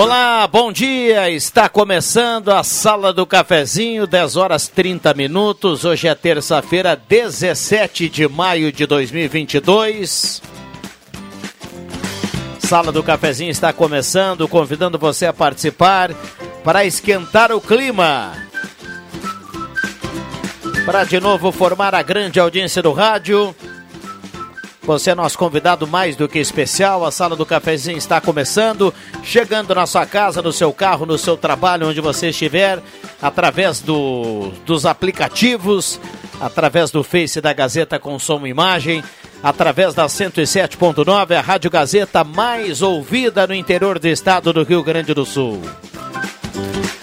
Olá, bom dia. Está começando a Sala do Cafezinho, 10 horas 30 minutos. Hoje é terça-feira, 17 de maio de 2022. Sala do Cafezinho está começando, convidando você a participar para esquentar o clima. Para de novo formar a grande audiência do rádio. Você é nosso convidado mais do que especial. A sala do cafezinho está começando, chegando na sua casa, no seu carro, no seu trabalho, onde você estiver, através do, dos aplicativos, através do Face da Gazeta e imagem, através da 107.9, a Rádio Gazeta mais ouvida no interior do estado do Rio Grande do Sul.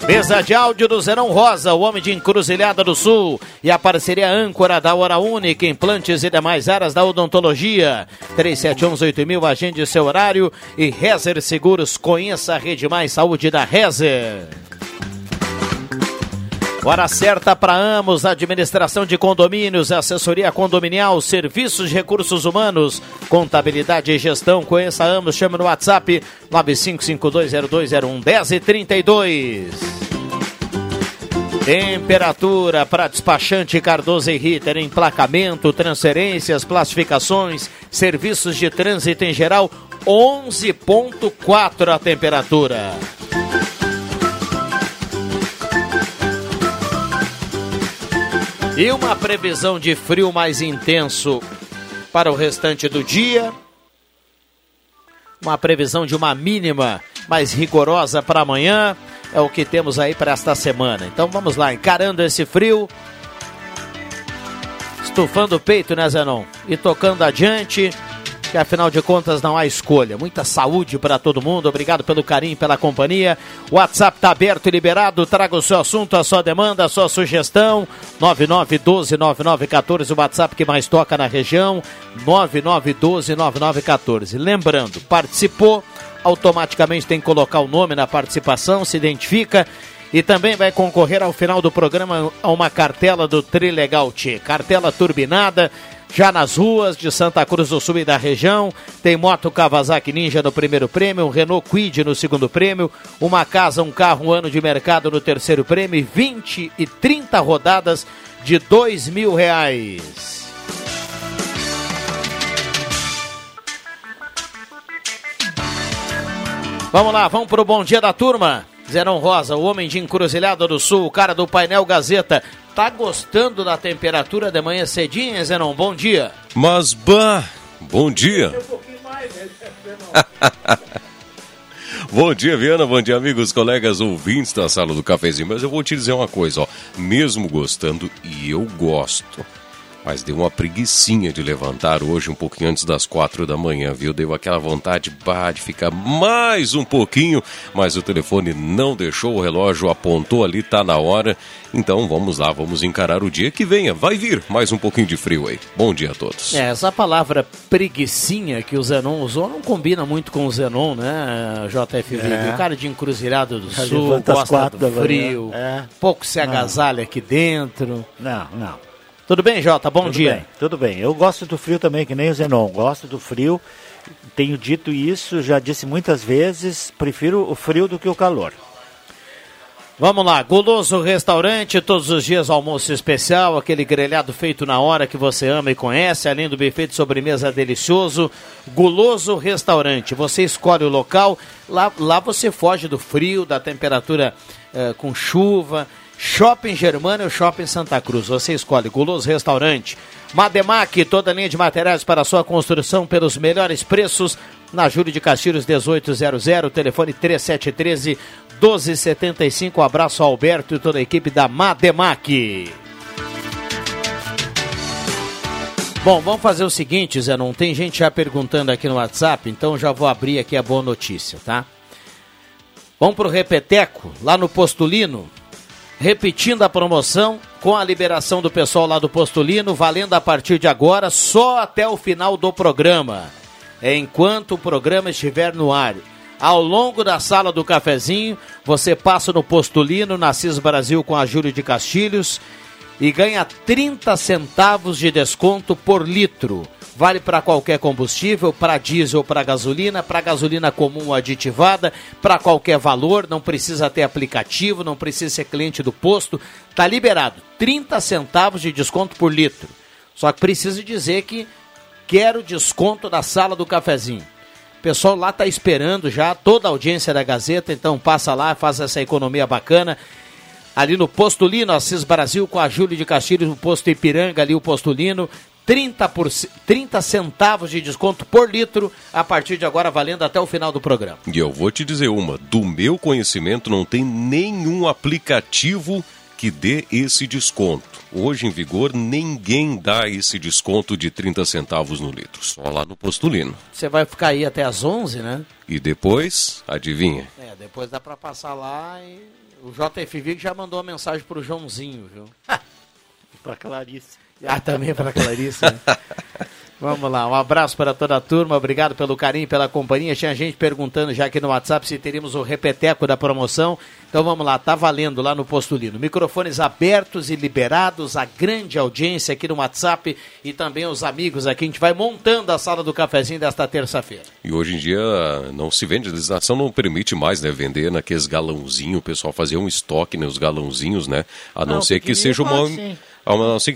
Mesa de áudio do Zerão Rosa, o homem de Encruzilhada do Sul. E a parceria âncora da Hora Única, implantes e demais áreas da odontologia. 3711-8000, agende seu horário. E Rezer Seguros, conheça a Rede Mais Saúde da Rezer. Hora certa para Amos, administração de condomínios, assessoria condominial, serviços de recursos humanos, contabilidade e gestão. Conheça Amos, chame no WhatsApp 9552020110 e 32. Temperatura para despachante Cardoso e Ritter, emplacamento, transferências, classificações, serviços de trânsito em geral, 11.4 a temperatura. E uma previsão de frio mais intenso para o restante do dia. Uma previsão de uma mínima mais rigorosa para amanhã. É o que temos aí para esta semana. Então vamos lá, encarando esse frio. Estufando o peito, né, Zenon? E tocando adiante que afinal de contas não há escolha. Muita saúde para todo mundo. Obrigado pelo carinho, pela companhia. O WhatsApp está aberto e liberado. Traga o seu assunto, a sua demanda, a sua sugestão. 99129914, o WhatsApp que mais toca na região. 99129914. Lembrando, participou, automaticamente tem que colocar o nome na participação, se identifica. E também vai concorrer ao final do programa a uma cartela do Trilegal T. Cartela turbinada já nas ruas de Santa Cruz do Sul e da região. Tem moto Kawasaki Ninja no primeiro prêmio, um Renault Quid no segundo prêmio, uma casa, um carro, um ano de mercado no terceiro prêmio, 20 e 30 rodadas de dois mil reais. Vamos lá, vamos pro bom dia da turma. Zerão Rosa, o homem de Encruzilhada do Sul, o cara do painel Gazeta. Tá gostando da temperatura de manhã cedinha, Zenon? Bom dia. Mas, bah, bom dia. bom dia, Viana. Bom dia, amigos, colegas, ouvintes da sala do cafezinho. Mas eu vou te dizer uma coisa, ó. Mesmo gostando, e eu gosto mas deu uma preguiçinha de levantar hoje um pouquinho antes das quatro da manhã, viu? Deu aquela vontade bah, de ficar mais um pouquinho, mas o telefone não deixou, o relógio apontou ali, tá na hora. Então vamos lá, vamos encarar o dia que venha. Vai vir mais um pouquinho de frio aí. Bom dia a todos. É, essa palavra preguiçinha que o Zenon usou não combina muito com o Zenon, né, JFV? É. O cara de encruzilhado do Já sul, gosta do frio, é. pouco se agasalha não. aqui dentro. Não, não. Tudo bem, Jota? Bom tudo dia. Bem, tudo bem. Eu gosto do frio também, que nem o Zenon. Gosto do frio. Tenho dito isso, já disse muitas vezes. Prefiro o frio do que o calor. Vamos lá, Guloso Restaurante, todos os dias almoço especial, aquele grelhado feito na hora que você ama e conhece, além do buffet de sobremesa delicioso. Guloso Restaurante, você escolhe o local, lá, lá você foge do frio, da temperatura eh, com chuva Shopping Germana ou Shopping Santa Cruz. Você escolhe Guloso Restaurante. Mademac, toda linha de materiais para sua construção pelos melhores preços. Na Júlio de Castilhos 1800, telefone 3713 1275. Abraço ao Alberto e toda a equipe da Mademac. Bom, vamos fazer o seguinte, Zé, não tem gente já perguntando aqui no WhatsApp, então já vou abrir aqui a boa notícia, tá? Vamos pro Repeteco, lá no Postulino, repetindo a promoção com a liberação do pessoal lá do Postulino, valendo a partir de agora só até o final do programa. Enquanto o programa estiver no ar. Ao longo da sala do cafezinho, você passa no Postulino, na CIS Brasil com a Júlio de Castilhos e ganha 30 centavos de desconto por litro. Vale para qualquer combustível, para diesel, para gasolina, para gasolina comum aditivada, para qualquer valor, não precisa ter aplicativo, não precisa ser cliente do posto, tá liberado. 30 centavos de desconto por litro. Só que precisa dizer que quero desconto da sala do cafezinho. O pessoal lá tá esperando já, toda a audiência da Gazeta, então passa lá, faz essa economia bacana ali no Postulino, Assis Brasil, com a Júlia de Castilhos, no posto Ipiranga, ali o Postulino. 30, por, 30 centavos de desconto por litro a partir de agora, valendo até o final do programa. E eu vou te dizer uma: do meu conhecimento, não tem nenhum aplicativo que dê esse desconto. Hoje em vigor, ninguém dá esse desconto de 30 centavos no litro, só lá no Postulino. Você vai ficar aí até as 11, né? E depois, adivinha? É, depois dá para passar lá e o JFV já mandou uma mensagem pro Joãozinho, viu? para Clarice. Ah, também para Clarice. Né? Vamos lá, um abraço para toda a turma, obrigado pelo carinho, pela companhia. Tinha gente perguntando já aqui no WhatsApp se teríamos o repeteco da promoção. Então vamos lá, tá valendo lá no Postulino. Microfones abertos e liberados, a grande audiência aqui no WhatsApp e também os amigos aqui. A gente vai montando a sala do cafezinho desta terça-feira. E hoje em dia não se vende, a legislação não permite mais né, vender naqueles galãozinhos, o pessoal fazia um estoque nos né, galãozinhos, né? A não, não ser que seja uma. Assim.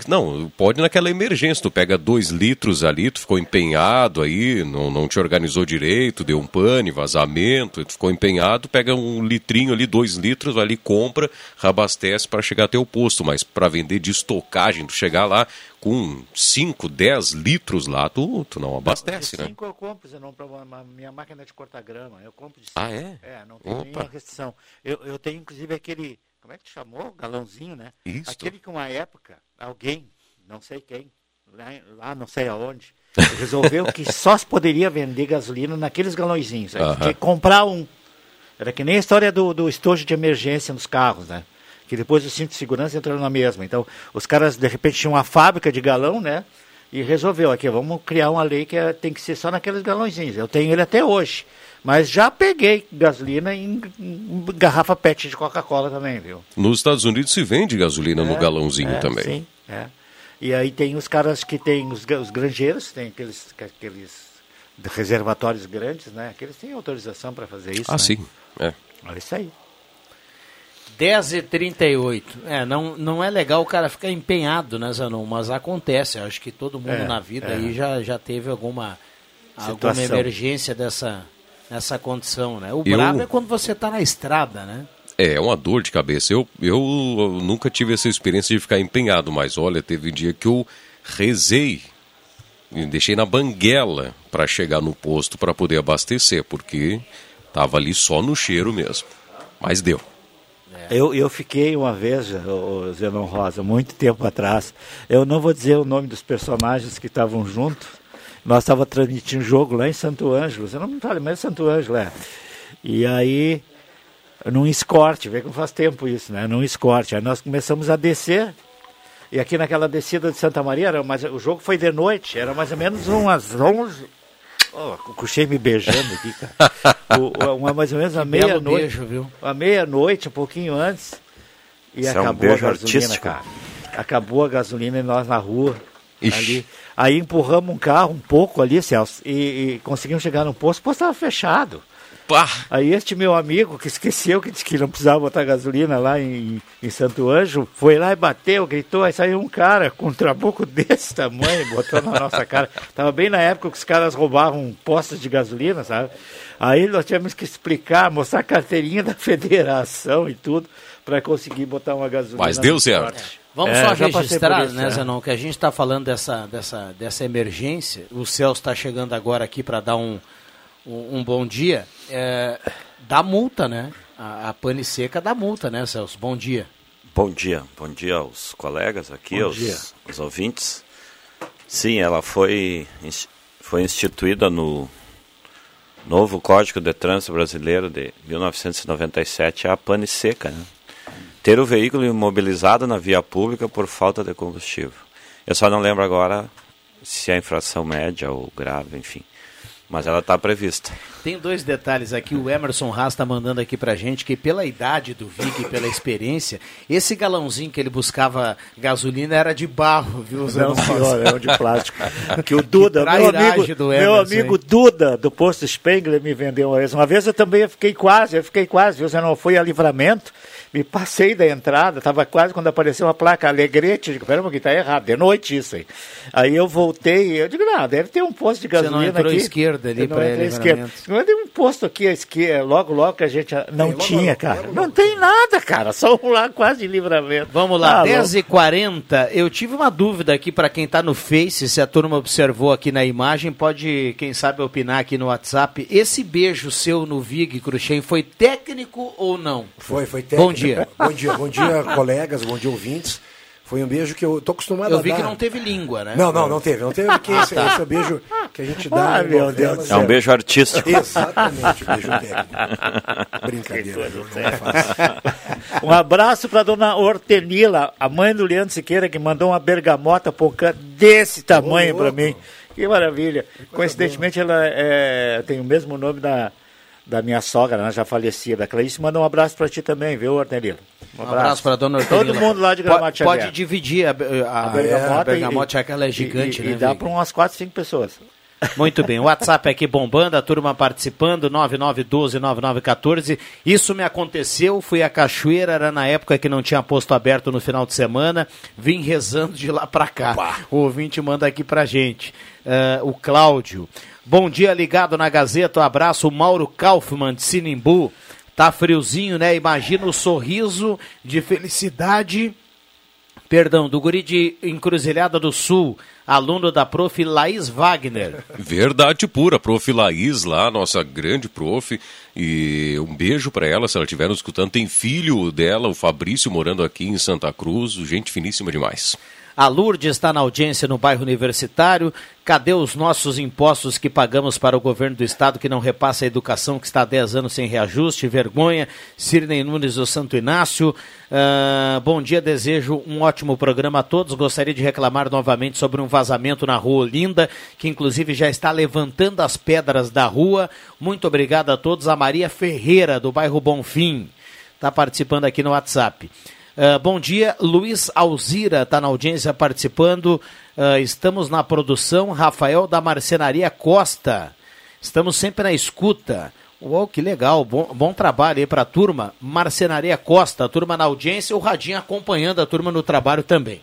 Não, pode naquela emergência, tu pega dois litros ali, tu ficou empenhado aí, não, não te organizou direito, deu um pane, vazamento, tu ficou empenhado, pega um litrinho ali, dois litros ali, compra, reabastece para chegar até o posto, mas para vender de estocagem, tu chegar lá com 5, 10 litros lá, tu, tu não abastece, não, né? 5 eu compro, senão para minha máquina de cortar grama, eu compro de 5. Ah, é? É, não tem Opa. nenhuma restrição. Eu, eu tenho inclusive aquele como é que chamou? Galãozinho, né? Isso. Aquele que uma época, alguém, não sei quem, lá, lá não sei aonde, resolveu que só se poderia vender gasolina naqueles galõezinhos. Né? Tinha que comprar um. Era que nem a história do, do estojo de emergência nos carros, né? Que depois o cinto de segurança entrou na mesma. Então, os caras, de repente, tinham uma fábrica de galão, né? E resolveu aqui, vamos criar uma lei que é, tem que ser só naqueles galõezinhos. Eu tenho ele até hoje. Mas já peguei gasolina em, garrafa PET de Coca-Cola também, viu? Nos Estados Unidos se vende gasolina é, no galãozinho é, também. Sim, é. E aí tem os caras que tem os, os granjeiros, tem aqueles, aqueles reservatórios grandes, né? Aqueles têm autorização para fazer isso. Ah, né? sim. É. Olha isso aí. 10h38. É, não, não é legal o cara ficar empenhado, né, Zanon? Mas acontece. Eu acho que todo mundo é, na vida é. aí já, já teve alguma, alguma emergência dessa, nessa condição, né? O eu... brabo é quando você está na estrada, né? É, é uma dor de cabeça. Eu, eu nunca tive essa experiência de ficar empenhado, mas olha, teve um dia que eu rezei, me deixei na banguela para chegar no posto para poder abastecer, porque tava ali só no cheiro mesmo. Mas deu. É. Eu, eu fiquei uma vez, o Zenon Rosa, muito tempo atrás. Eu não vou dizer o nome dos personagens que estavam juntos, nós estávamos transmitindo jogo lá em Santo Ângelo, você não me fala, mas é Santo Ângelo, é. E aí, num escorte, vê como faz tempo isso, né? Num escorte. Aí nós começamos a descer, e aqui naquela descida de Santa Maria, era mais, o jogo foi de noite, era mais ou menos umas 11. Oh, o Cuxei me beijando aqui, cara. o, uma, mais ou menos a meia-noite. A meia-noite, um pouquinho antes. E Isso acabou é um a gasolina, artístico. cara. Acabou a gasolina e nós na rua. Ixi. Ali. Aí empurramos um carro um pouco ali, Celso, e, e conseguimos chegar no posto, o posto estava fechado. Pá. Aí este meu amigo, que esqueceu que disse que não precisava botar gasolina lá em, em Santo Anjo, foi lá e bateu, gritou, aí saiu um cara com um trabuco desse tamanho, botou na nossa cara. Tava bem na época que os caras roubavam postos de gasolina, sabe? Aí nós tivemos que explicar, mostrar a carteirinha da federação e tudo para conseguir botar uma gasolina. Mas deu certo. Vamos é, só registrar, isso, né, é. Zanon, que a gente está falando dessa, dessa, dessa emergência. O Celso está chegando agora aqui para dar um, um, um, bom dia. É, dá multa, né? A, a pane seca dá multa, né, Celso? Bom dia. Bom dia, bom dia aos colegas aqui, aos, aos, ouvintes. Sim, ela foi, foi instituída no novo Código de Trânsito Brasileiro de 1997, a pane seca, né? Ter o veículo imobilizado na via pública por falta de combustível. Eu só não lembro agora se é infração média ou grave, enfim. Mas ela está prevista. Tem dois detalhes aqui. O Emerson Haas está mandando aqui para gente que pela idade do Vig, pela experiência, esse galãozinho que ele buscava gasolina era de barro, viu? Não, senhor, é de plástico. que o Duda, meu amigo, do Emerson, meu amigo Duda do posto Spengler me vendeu uma vez. Uma vez eu também fiquei quase, eu fiquei quase, viu? Você não foi a livramento me passei da entrada, estava quase quando apareceu uma placa Alegrete, digo, pera um pouquinho, tá errado, de noite isso aí. Aí eu voltei, eu digo, não, deve ter um posto de gasolina Você não entrou aqui. esquerda ali para ele, esquerda. Não tem um posto aqui à esquerda, logo, logo que a gente não tem, tinha, logo, cara. Logo, não tem nada, cara, só um lá quase de livramento. Vamos lá, ah, 10h40, eu tive uma dúvida aqui para quem está no Face, se a turma observou aqui na imagem, pode, quem sabe, opinar aqui no WhatsApp. Esse beijo seu no Vig Cruxem foi técnico ou não? Foi, foi técnico. Bom dia. Bom dia, bom dia, colegas, bom dia, ouvintes. Foi um beijo que eu tô acostumado eu a dar. Eu vi que não teve língua, né? Não, não, não teve. Não teve porque esse, esse é o beijo que a gente dá. Ah, meu Deus É um beijo artístico. Exatamente, beijo técnico. Brincadeira, não é fácil. Um abraço para dona Hortenila, a mãe do Leandro Siqueira, que mandou uma bergamota pocã desse tamanho para mim. Que maravilha. Coincidentemente, ela é, tem o mesmo nome da da minha sogra, né, já falecida, Clarice, manda um abraço para ti também, viu, Hortelino? Um abraço, abraço para dona Hortelino. Todo mundo lá de Gramado Pode, pode dividir a, a, a bergamota, é, bergamota e, ela é gigante, e, né? E dá para umas 4, 5 pessoas. Muito bem, o WhatsApp aqui bombando, a turma participando, 9912-9914. Isso me aconteceu, fui a Cachoeira, era na época que não tinha posto aberto no final de semana, vim rezando de lá para cá. Opa. O ouvinte manda aqui pra gente. Uh, o Cláudio. Bom dia, ligado na Gazeta. Um abraço, Mauro Kaufmann de Sinimbu. Tá friozinho, né? Imagina o sorriso de felicidade. Perdão, do guri de Encruzilhada do Sul, aluno da prof. Laís Wagner. Verdade pura, prof. Laís lá, nossa grande prof. E um beijo para ela, se ela estiver nos escutando. Tem filho dela, o Fabrício, morando aqui em Santa Cruz. Gente finíssima demais. A Lourdes está na audiência no bairro Universitário. Cadê os nossos impostos que pagamos para o governo do estado que não repassa a educação que está há 10 anos sem reajuste? Vergonha. Sirnei Nunes do Santo Inácio. Uh, bom dia, desejo um ótimo programa a todos. Gostaria de reclamar novamente sobre um vazamento na rua Olinda, que inclusive já está levantando as pedras da rua. Muito obrigado a todos. A Maria Ferreira, do bairro Bonfim, está participando aqui no WhatsApp. Uh, bom dia, Luiz Alzira está na audiência participando. Uh, estamos na produção. Rafael da Marcenaria Costa. Estamos sempre na escuta. Uou, que legal, bom, bom trabalho aí para a turma. Marcenaria Costa, a turma na audiência, o Radinho acompanhando a turma no trabalho também.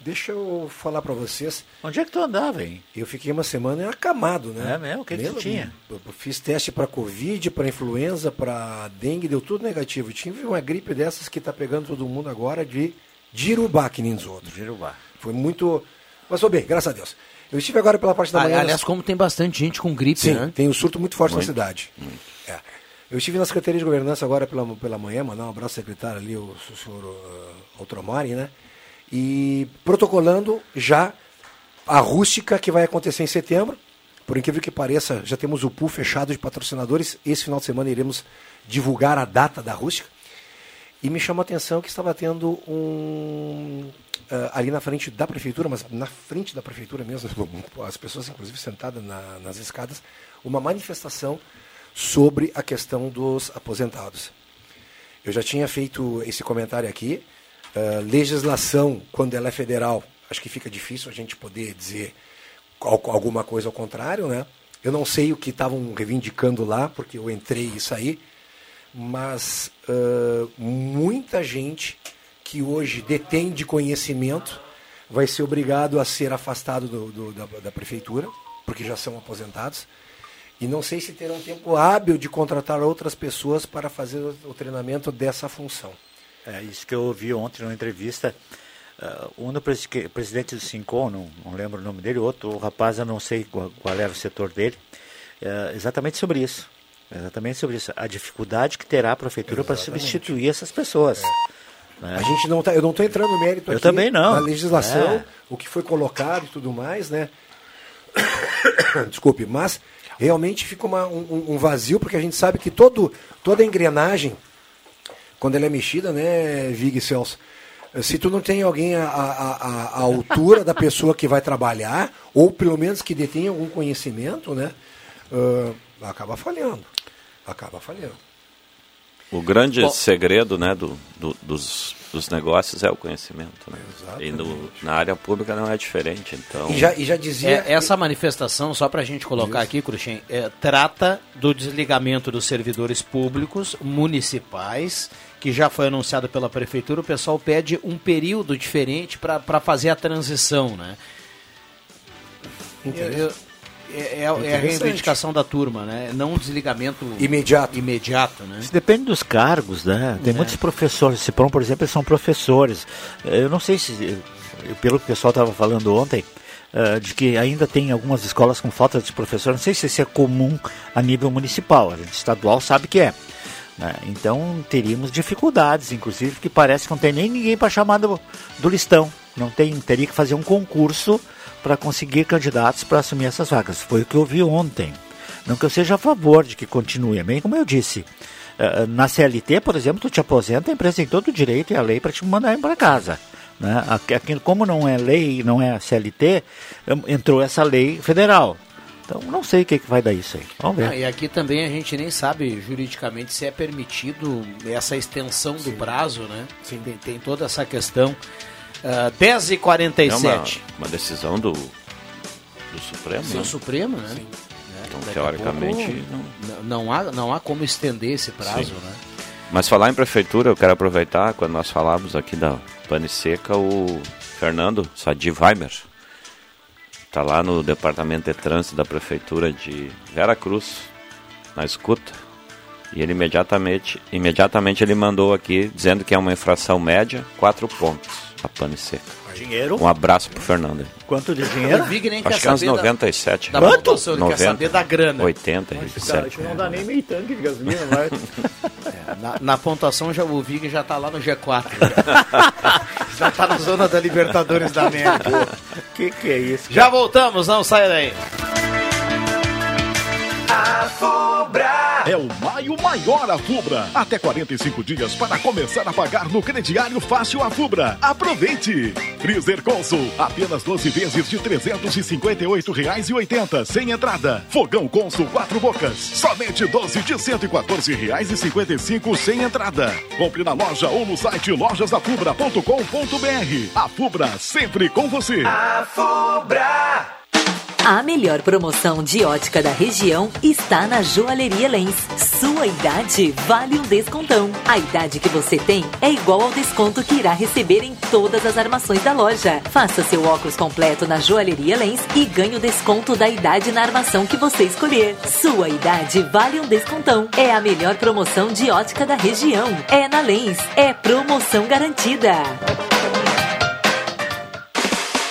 Deixa eu falar para vocês. Onde é que tu andava, hein? Eu fiquei uma semana acamado, né? É mesmo? O que, que tu tinha? Eu fiz teste para Covid, para influenza, para dengue, deu tudo negativo. Tive uma gripe dessas que tá pegando todo mundo agora de dirubá, que nem os outros. Dirubá. Foi muito. Mas, tô bem, graças a Deus. Eu estive agora pela parte da manhã. Aliás, como tem bastante gente com gripe, Sim, né? tem um surto muito forte muito. na cidade. É. Eu estive na Secretaria de Governança agora pela, pela manhã, mandar um abraço ao secretário ali, o, o senhor uh, Outromari, né? E protocolando já a rústica que vai acontecer em setembro. Por incrível que pareça, já temos o pool fechado de patrocinadores. Esse final de semana iremos divulgar a data da rústica. E me chamou a atenção que estava tendo um. Uh, ali na frente da prefeitura, mas na frente da prefeitura mesmo, as pessoas inclusive sentadas na, nas escadas, uma manifestação sobre a questão dos aposentados. Eu já tinha feito esse comentário aqui, Uh, legislação, quando ela é federal, acho que fica difícil a gente poder dizer alguma coisa ao contrário, né? Eu não sei o que estavam reivindicando lá, porque eu entrei e saí, mas uh, muita gente que hoje detém de conhecimento vai ser obrigado a ser afastado do, do, da, da, prefeitura, porque já são aposentados. E não sei se terão tempo hábil de contratar outras pessoas para fazer o treinamento dessa função. É isso que eu ouvi ontem numa entrevista. Uh, um do pres presidente do Sincom, não, não, lembro o nome dele, outro o rapaz, eu não sei qual, qual era o setor dele, uh, exatamente sobre isso. Exatamente sobre isso. A dificuldade que terá a prefeitura para substituir essas pessoas. É. Né? A gente não tá, eu não estou entrando no mérito eu aqui também não. na legislação, é. o que foi colocado e tudo mais, né? Desculpe, mas realmente fica uma, um, um, vazio, porque a gente sabe que todo, toda engrenagem, quando ela é mexida, né, Vig Celso, se tu não tem alguém à, à, à altura da pessoa que vai trabalhar, ou pelo menos que detenha algum conhecimento, né, uh, acaba falhando. Acaba falhando. O grande Bom, segredo né, do, do, dos, dos negócios é o conhecimento. Né? E no, na área pública não é diferente. Então... E já, e já dizia. É, essa manifestação, só para a gente colocar Isso. aqui, Cruxem, é, trata do desligamento dos servidores públicos municipais, que já foi anunciado pela prefeitura. O pessoal pede um período diferente para fazer a transição. Né? Eu, é, é, é, a reivindicação da turma, né? Não um desligamento imediato. imediato né? Isso depende dos cargos, né? Tem é. muitos professores. Cipron, por exemplo, são professores. Eu não sei se, pelo que o pessoal estava falando ontem, uh, de que ainda tem algumas escolas com falta de professor. Não sei se isso é comum a nível municipal. A gente estadual sabe que é. Né? Então teríamos dificuldades, inclusive, que parece que não tem nem ninguém para chamar do, do listão. Não tem, teria que fazer um concurso para conseguir candidatos para assumir essas vagas. Foi o que eu vi ontem. Não que eu seja a favor de que continue, bem como eu disse. Eh, na CLT, por exemplo, tu te aposenta, a empresa tem todo o direito e a lei para te mandar para casa. Né? Aqui, como não é lei, não é CLT, entrou essa lei federal. Então, não sei o que, que vai dar isso aí. Vamos ver. Ah, e aqui também a gente nem sabe juridicamente se é permitido essa extensão do Sim. prazo, né? Sim. Tem, tem toda essa questão. Uh, 10 e 47 É uma, uma decisão do, do Supremo, Sim, né? Supremo, né? Sim. Então, Daqui teoricamente... Pouco, não... não, há, não há como estender esse prazo, Sim. né? Mas falar em prefeitura, eu quero aproveitar, quando nós falamos aqui da Pane Seca, o Fernando Sadivheimer está lá no Departamento de Trânsito da Prefeitura de Vera Cruz, na escuta, e ele imediatamente, imediatamente ele mandou aqui dizendo que é uma infração média, quatro pontos a pane seca. Dinheiro? Um abraço pro Fernando. Quanto de dinheiro? O Vig nem Acho que é uns 97. Da, da Quanto? Ele 90, quer saber da grana. 80, Nossa, cara, não dá nem meio tanque de gasolina, mas... é, na, na, pontuação já, o Vig já tá lá no G4. já tá na zona da Libertadores da América. que que é isso? Cara? Já voltamos, não saia daí. É o maio maior a Fubra. Até 45 dias para começar a pagar no crediário fácil a Fubra. Aproveite! Freezer Consul, apenas 12 vezes de R$ 358,80 sem entrada. Fogão Consul 4 bocas, somente 12 de R$ 114,55 sem entrada. Compre na loja ou no site lojasdafubra.com.br. A Fubra sempre com você. A Fubra. A melhor promoção de ótica da região está na Joalheria Lens. Sua idade vale um descontão. A idade que você tem é igual ao desconto que irá receber em todas as armações da loja. Faça seu óculos completo na Joalheria Lens e ganhe o desconto da idade na armação que você escolher. Sua idade vale um descontão. É a melhor promoção de ótica da região. É na Lens. É promoção garantida.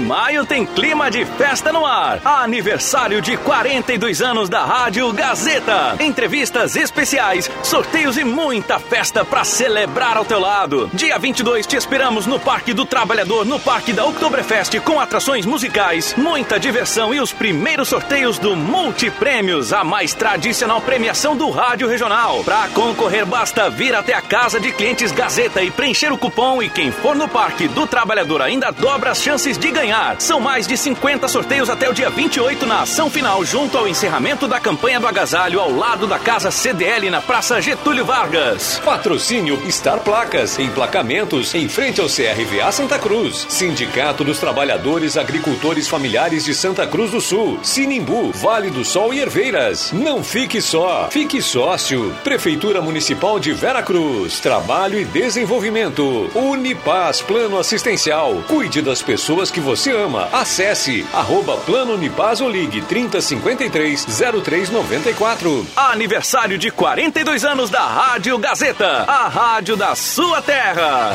Maio tem clima de festa no ar. Aniversário de 42 anos da Rádio Gazeta. Entrevistas especiais, sorteios e muita festa para celebrar ao teu lado. Dia 22 te esperamos no Parque do Trabalhador, no Parque da Oktoberfest, com atrações musicais, muita diversão e os primeiros sorteios do Multiprêmios, a mais tradicional premiação do Rádio Regional. Para concorrer, basta vir até a casa de clientes Gazeta e preencher o cupom. E quem for no Parque do Trabalhador ainda dobra as chances de ganhar ganhar. São mais de 50 sorteios até o dia 28 na ação final, junto ao encerramento da campanha do agasalho ao lado da Casa CDL na Praça Getúlio Vargas. Patrocínio Star Placas, emplacamentos em frente ao CRVA Santa Cruz. Sindicato dos Trabalhadores Agricultores Familiares de Santa Cruz do Sul. Sinimbu, Vale do Sol e Herveiras. Não fique só, fique sócio. Prefeitura Municipal de Vera Cruz. Trabalho e desenvolvimento. Unipaz Plano Assistencial. Cuide das pessoas que você ama. Acesse arroba Plano Unipaz ou ligue 3053 0394. Aniversário de 42 anos da Rádio Gazeta, a rádio da sua terra.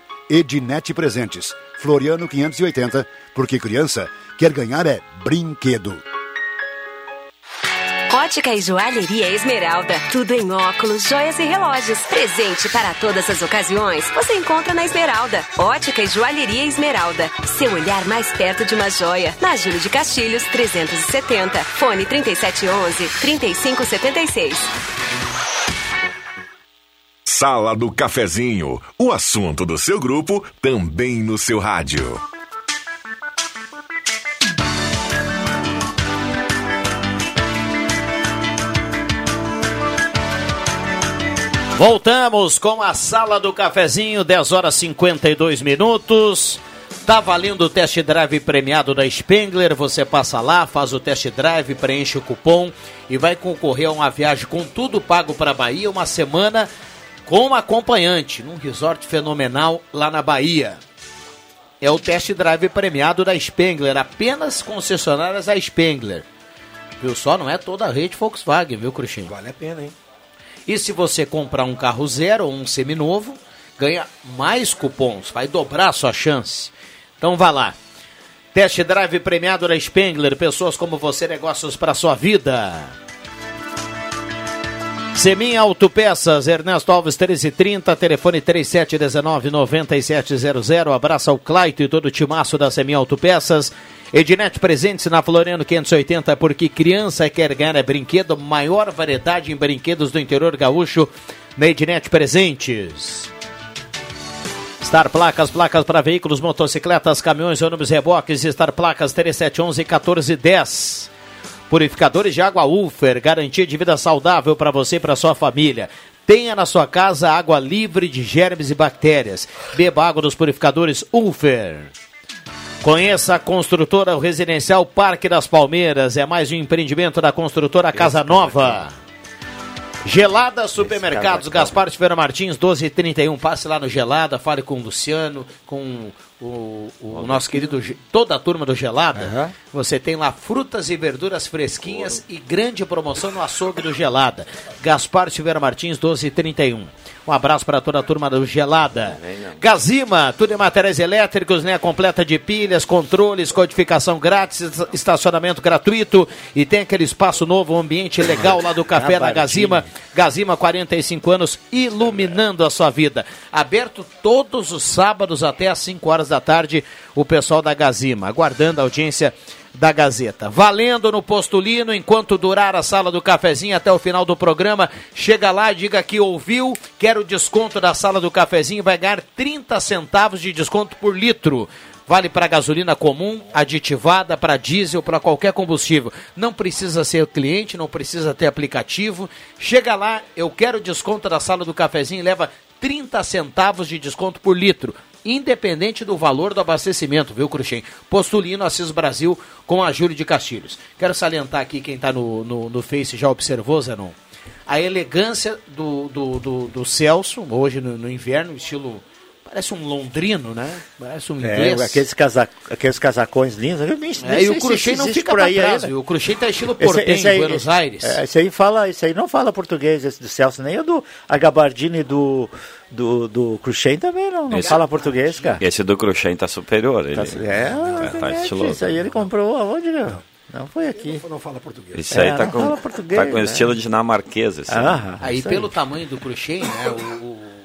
Ednet Presentes, Floriano 580, porque criança quer ganhar é brinquedo. Ótica e Joalheria Esmeralda. Tudo em óculos, joias e relógios. Presente para todas as ocasiões. Você encontra na Esmeralda. Ótica e Joalheria Esmeralda. Seu olhar mais perto de uma joia. Na Júlio de Castilhos, 370. Fone 3711 3576. Sala do Cafezinho, o assunto do seu grupo também no seu rádio. Voltamos com a Sala do Cafezinho, 10 horas 52 minutos. Tá valendo o test drive premiado da Spengler. Você passa lá, faz o test drive, preenche o cupom e vai concorrer a uma viagem com tudo pago para Bahia, uma semana com acompanhante, num resort fenomenal lá na Bahia. É o test drive premiado da Spengler, apenas concessionárias da Spengler. Viu só? Não é toda a rede Volkswagen, viu, Cruxinho? Vale a pena, hein? E se você comprar um carro zero ou um seminovo, ganha mais cupons, vai dobrar a sua chance. Então vá lá. Test drive premiado da Spengler, pessoas como você, negócios para sua vida. Semin Autopeças, Ernesto Alves 1330, telefone 3719-9700. Abraça o Claito e todo o timaço da Semin Autopeças. Ednet presentes na Floriano 580, porque criança quer ganhar é brinquedo, maior variedade em brinquedos do interior gaúcho na Ednet Presentes. Star Placas, placas para veículos, motocicletas, caminhões, ônibus, reboques, Star Placas 3711 1410. Purificadores de água Ufer, garantia de vida saudável para você e para sua família. Tenha na sua casa água livre de germes e bactérias. Beba água dos purificadores Ufer. Conheça a construtora residencial Parque das Palmeiras. É mais um empreendimento da construtora Casa Nova. Gelada Supermercados, Gaspar Tiveira Martins, 1231. Passe lá no Gelada, fale com o Luciano, com o, o nosso querido, toda a turma do Gelada. Uhum. Você tem lá frutas e verduras fresquinhas e grande promoção no açougue do Gelada. Gaspar Tiveira Martins, 1231. Um abraço para toda a turma do Gelada. Gazima, tudo em materiais elétricos, linha completa de pilhas, controles, codificação grátis, estacionamento gratuito e tem aquele espaço novo, um ambiente legal lá do café na Gazima. Gazima, 45 anos, iluminando a sua vida. Aberto todos os sábados até às 5 horas da tarde, o pessoal da Gazima, aguardando a audiência da Gazeta. Valendo no Postulino, enquanto durar a sala do cafezinho até o final do programa, chega lá, diga que ouviu, quer o desconto da sala do cafezinho, vai ganhar 30 centavos de desconto por litro. Vale para gasolina comum, aditivada, para diesel, para qualquer combustível. Não precisa ser cliente, não precisa ter aplicativo. Chega lá, eu quero desconto da sala do cafezinho leva 30 centavos de desconto por litro independente do valor do abastecimento, viu, Cruxem? Postulino Assis Brasil com a Júlio de Castilhos. Quero salientar aqui, quem está no, no, no, Face já observou, Zenon, a elegância do, do, do, do Celso, hoje no, no inverno, estilo Parece um londrino, né? Parece um é, inglês. É, aqueles, casa, aqueles casacões lindos. é, e o crochê não fica por aí trás, O crochê tá estilo portenho esse, esse aí, Buenos Aires. É, esse aí fala, esse aí não fala português, esse do Celso, nem o do a gabardine do do, do Cruxem também não, não esse, fala português, cara. Esse do Cruxem tá superior. Ele, tá, é, é, tá estiloso. Isso aí ele comprou aonde, né? Não foi aqui. Não, não fala português. Isso aí é, tá, com, tá com né? estilo dinamarquês. Assim. Ah, aí pelo aí. tamanho do crochê, né? O, o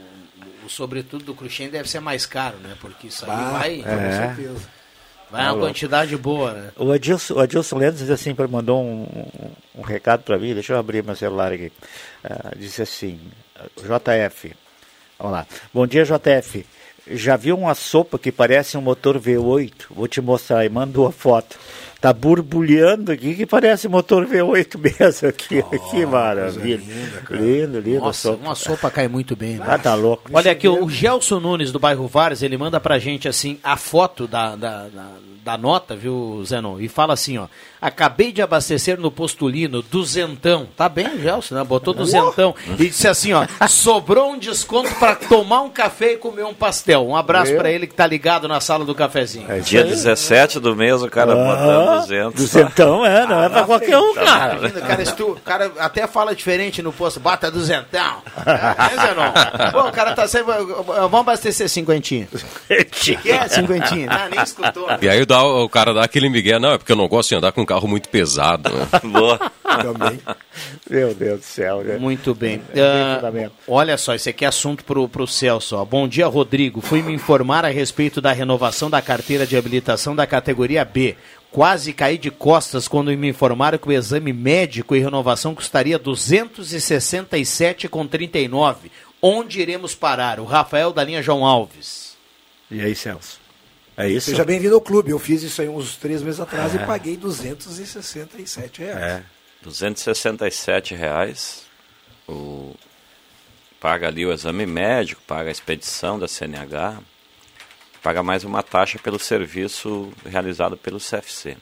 sobretudo do Cruxem deve ser mais caro, né? Porque isso aí ah, vai. É. Vai uma quantidade boa, né? O Adilson, o Adilson Lendes assim, mandou um, um, um recado para mim, deixa eu abrir meu celular aqui. Uh, disse assim, JF, vamos lá. Bom dia, JF. Já viu uma sopa que parece um motor V8? Vou te mostrar aí, mandou a foto. Tá borbulhando aqui que parece motor V8 mesmo aqui. Oh, que maravilha. Linda, lindo, lindo. Nossa, sopa. uma sopa cai muito bem, né? Ah, tá louco. Olha aqui, o Gelson Nunes do bairro Vares, ele manda pra gente assim a foto da, da, da, da nota, viu, Zenon? E fala assim, ó. Acabei de abastecer no Postulino, duzentão. Tá bem, Gelson, né? Botou duzentão. E disse assim, ó. Sobrou um desconto para tomar um café e comer um pastel. Um abraço para ele que tá ligado na sala do cafezinho. É, Dia 17 do mês, o cara ah, botando 200. Duzentão, é, não é pra qualquer um, cara. Cara, o cara até fala diferente no posto. Bota duzentão. É, Pô, o cara tá sempre... Vamos abastecer cinquentinha. que é cinquentinha? Não, nem escutou. E aí o cara dá aquele migué. Não, é porque eu não gosto de andar com carro carro muito pesado. Né? Boa. Também. Meu Deus do céu. Né? Muito bem. Uh, olha só, esse aqui é assunto para o Celso. Ó. Bom dia, Rodrigo. Fui me informar a respeito da renovação da carteira de habilitação da categoria B. Quase caí de costas quando me informaram que o exame médico e renovação custaria R$ 267,39. Onde iremos parar? O Rafael da linha João Alves. E aí, Celso? É isso? Seja bem-vindo ao clube. Eu fiz isso aí uns três meses atrás é. e paguei 267 reais. É, 267 reais. O... Paga ali o exame médico, paga a expedição da CNH, paga mais uma taxa pelo serviço realizado pelo CFC.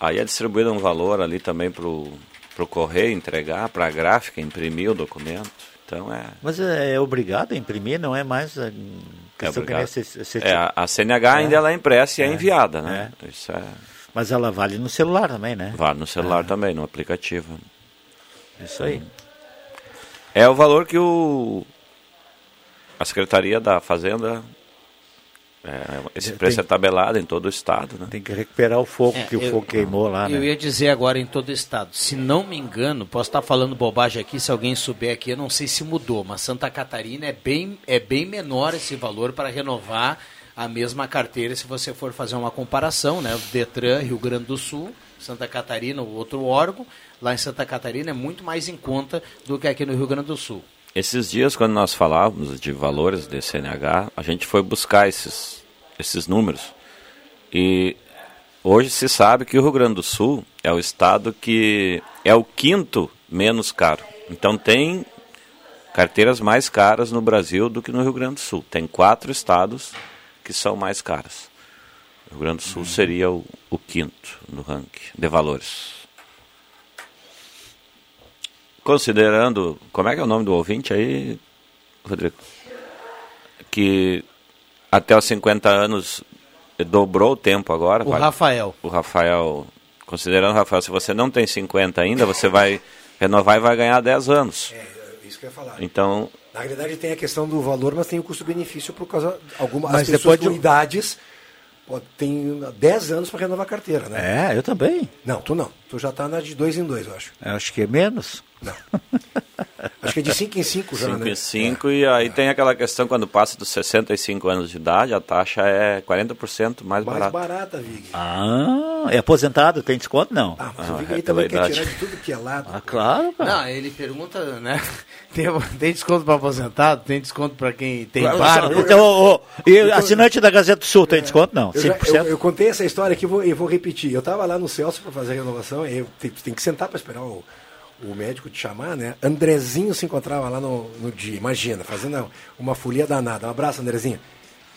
Aí é distribuído um valor ali também para o correio entregar, para a gráfica imprimir o documento. Então é. Mas é, é obrigado a imprimir, não é mais. A é obrigado. É, a CNH é. ainda ela é impressa e é, é enviada, né? É. Isso é... Mas ela vale no celular também, né? Vale no celular também, no aplicativo. Isso aí. É o valor que o a Secretaria da Fazenda é, esse preço tem, é tabelado em todo o estado. Né? Tem que recuperar o fogo é, que o eu, fogo queimou lá. Eu né? ia dizer agora em todo o estado. Se não me engano, posso estar falando bobagem aqui, se alguém souber aqui, eu não sei se mudou, mas Santa Catarina é bem, é bem menor esse valor para renovar a mesma carteira se você for fazer uma comparação, né? Detran, Rio Grande do Sul, Santa Catarina, o outro órgão, lá em Santa Catarina é muito mais em conta do que aqui no Rio Grande do Sul. Esses dias, quando nós falávamos de valores de CNH, a gente foi buscar esses, esses números. E hoje se sabe que o Rio Grande do Sul é o estado que é o quinto menos caro. Então tem carteiras mais caras no Brasil do que no Rio Grande do Sul. Tem quatro estados que são mais caras. O Rio Grande do Sul seria o, o quinto no ranking de valores. Considerando. Como é que é o nome do ouvinte aí, Rodrigo? Que até os 50 anos dobrou o tempo agora. O Rafael. O Rafael. Considerando, Rafael, se você não tem 50 ainda, você vai renovar e vai ganhar 10 anos. É, isso que eu ia falar. Então. Na realidade tem a questão do valor, mas tem o custo-benefício por causa de algumas mas pessoas com idades tem 10 anos para renovar a carteira, né? É, eu também. Não, tu não. Tu já está na de dois em dois, eu acho. Eu acho que é menos. Não. Acho que é de 5 em 5 já, 5 né? em 5 e aí tem aquela questão quando passa dos 65 anos de idade, a taxa é 40% mais, Mais barata. barata, Vig. Ah, é aposentado, tem desconto? Não. Ah, mas o Vig é aí também quer idade. tirar de tudo que é lado. Ah, claro, cara. Não, ele pergunta, né? Tem, tem desconto para aposentado, tem desconto para quem tem Claro, bar. eu- Então, ô, ô, e assinante da Gazeta do Sul tem desconto? Não, Eu, já- 5%. eu, eu contei essa história aqui, eu vou, eu vou repetir. Eu tava lá no Celso para fazer a renovação, eu tem, tem que sentar para esperar o, o médico te chamar, né? Andrezinho se encontrava lá no, no dia, imagina, fazendo uma folia danada. Um abraço, Andrezinho.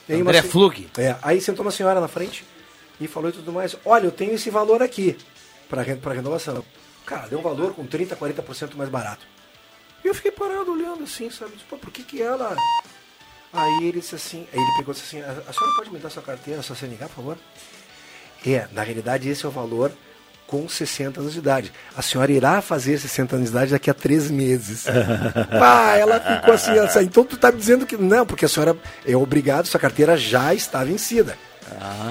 Aí uma André se- Flug. É, aí sentou uma senhora na frente e falou e tudo mais. Olha, eu tenho esse valor aqui para renovação. Cara, deu um valor com 30%, 40% mais barato. E eu fiquei parado olhando assim, sabe? Pô, por que que ela... Aí ele disse assim, aí ele pegou disse assim, a, a senhora pode me dar sua carteira, sua CNH, por favor? É, na realidade esse é o valor com 60 anos de idade. A senhora irá fazer 60 anos de idade daqui a três meses. ah, ela ficou assim, disse, então tu tá me dizendo que não, porque a senhora é obrigada, sua carteira já está vencida.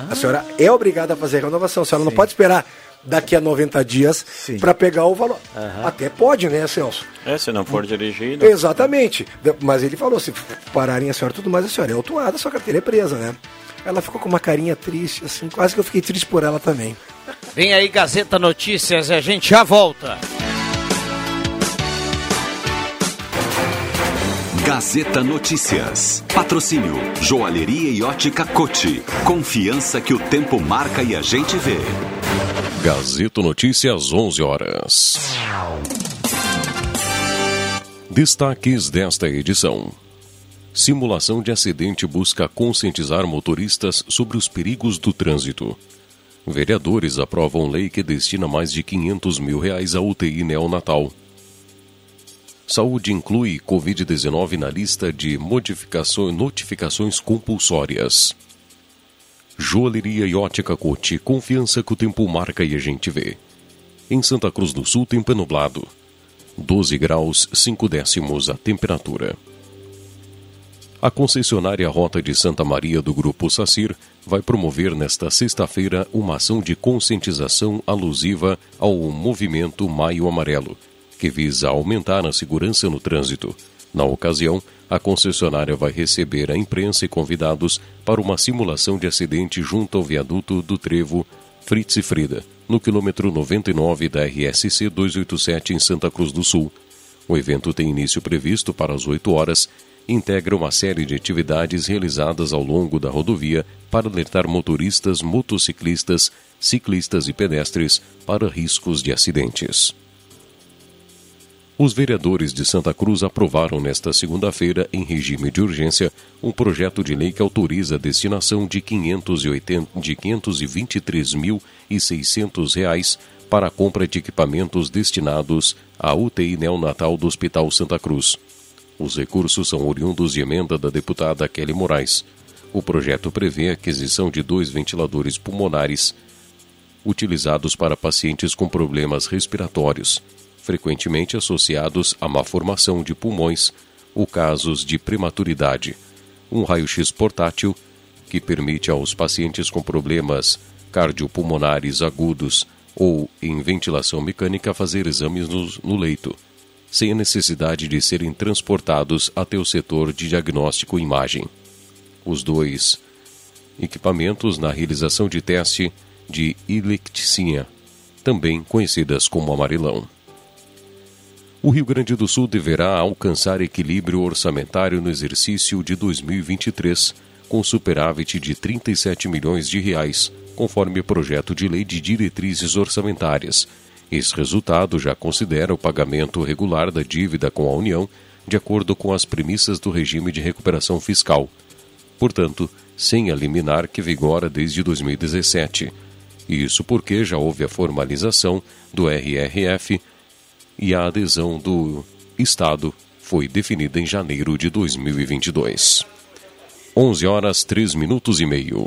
A senhora é obrigada a fazer a renovação, a senhora não pode esperar daqui a 90 dias para pegar o valor. Até pode, né, Celso? É, se não for dirigido. Exatamente. Mas ele falou, se pararem a senhora tudo mais, a senhora é autuada, sua carteira é presa, né? Ela ficou com uma carinha triste, assim, quase que eu fiquei triste por ela também. Vem aí Gazeta Notícias e a gente já volta. Gazeta Notícias. Patrocínio Joalheria e Ótica Cote. Confiança que o tempo marca e a gente vê. Gazeta Notícias, 11 horas. Destaques desta edição. Simulação de acidente busca conscientizar motoristas sobre os perigos do trânsito. Vereadores aprovam lei que destina mais de 500 mil reais à UTI neonatal. Saúde inclui Covid-19 na lista de notificações compulsórias. Joalheria e ótica Cote, confiança que o tempo marca e a gente vê. Em Santa Cruz do Sul, tempo nublado. 12 graus, 5 décimos a temperatura. A concessionária Rota de Santa Maria do Grupo Sacir vai promover nesta sexta-feira uma ação de conscientização alusiva ao movimento Maio Amarelo, que visa aumentar a segurança no trânsito. Na ocasião, a concessionária vai receber a imprensa e convidados para uma simulação de acidente junto ao viaduto do Trevo Fritz e Frida, no quilômetro 99 da RSC 287 em Santa Cruz do Sul. O evento tem início previsto para as 8 horas integra uma série de atividades realizadas ao longo da rodovia para alertar motoristas, motociclistas, ciclistas e pedestres para riscos de acidentes. Os vereadores de Santa Cruz aprovaram nesta segunda-feira, em regime de urgência, um projeto de lei que autoriza a destinação de R$ 580 de 523.600 reais para a compra de equipamentos destinados à UTI neonatal do Hospital Santa Cruz. Os recursos são oriundos de emenda da deputada Kelly Moraes. O projeto prevê a aquisição de dois ventiladores pulmonares utilizados para pacientes com problemas respiratórios, frequentemente associados a má formação de pulmões ou casos de prematuridade. Um raio-x portátil que permite aos pacientes com problemas cardiopulmonares agudos ou em ventilação mecânica fazer exames no, no leito, sem a necessidade de serem transportados até o setor de diagnóstico e imagem. Os dois equipamentos na realização de teste de ilecticina, também conhecidas como amarelão. O Rio Grande do Sul deverá alcançar equilíbrio orçamentário no exercício de 2023, com superávit de 37 milhões de reais, conforme projeto de lei de diretrizes orçamentárias. Esse resultado já considera o pagamento regular da dívida com a União, de acordo com as premissas do regime de recuperação fiscal. Portanto, sem a liminar que vigora desde 2017. Isso porque já houve a formalização do RRF e a adesão do Estado foi definida em janeiro de 2022. 11 horas 3 minutos e meio.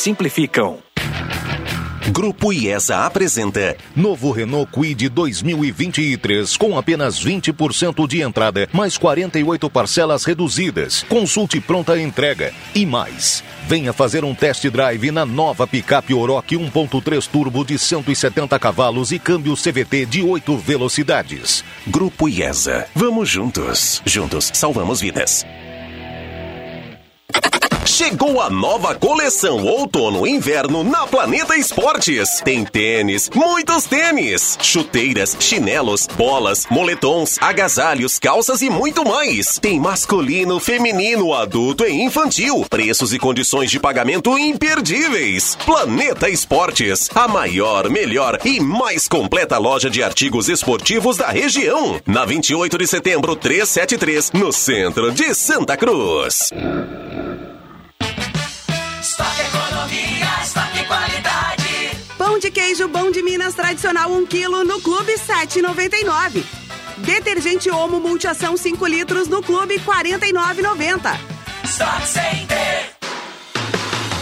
simplificam. Grupo IESA apresenta novo Renault Kwid 2023 com apenas 20% de entrada, mais 48 parcelas reduzidas. Consulte pronta entrega e mais. Venha fazer um test drive na nova picape Oroch 1.3 turbo de 170 cavalos e câmbio CVT de 8 velocidades. Grupo IESA. Vamos juntos. Juntos salvamos vidas. Chegou a nova coleção outono e inverno na Planeta Esportes. Tem tênis, muitos tênis, chuteiras, chinelos, bolas, moletons, agasalhos, calças e muito mais. Tem masculino, feminino, adulto e infantil. Preços e condições de pagamento imperdíveis. Planeta Esportes, a maior, melhor e mais completa loja de artigos esportivos da região. Na 28 de setembro, 373, no centro de Santa Cruz. Estoque economia, estoque qualidade. Pão de queijo bom de Minas tradicional 1 kg no Clube 7,99. Detergente Omo multiação 5 litros no Clube 49,90. Stock Center.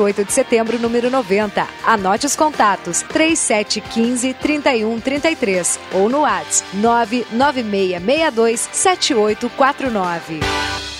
28 de setembro, número 90. Anote os contatos: 3715 3133 ou no WhatsApp 99662 7849.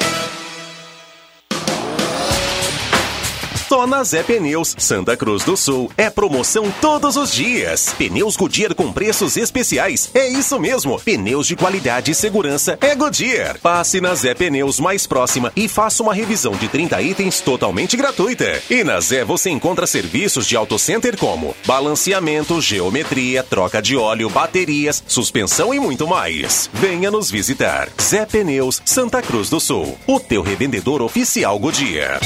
Só na Zé Pneus, Santa Cruz do Sul. É promoção todos os dias. Pneus Goodyear com preços especiais. É isso mesmo. Pneus de qualidade e segurança é Goodyear. Passe na Zé Pneus mais próxima e faça uma revisão de 30 itens totalmente gratuita. E na Zé você encontra serviços de auto center como balanceamento, geometria, troca de óleo, baterias, suspensão e muito mais. Venha nos visitar. Zé Pneus, Santa Cruz do Sul. O teu revendedor oficial Goodyear.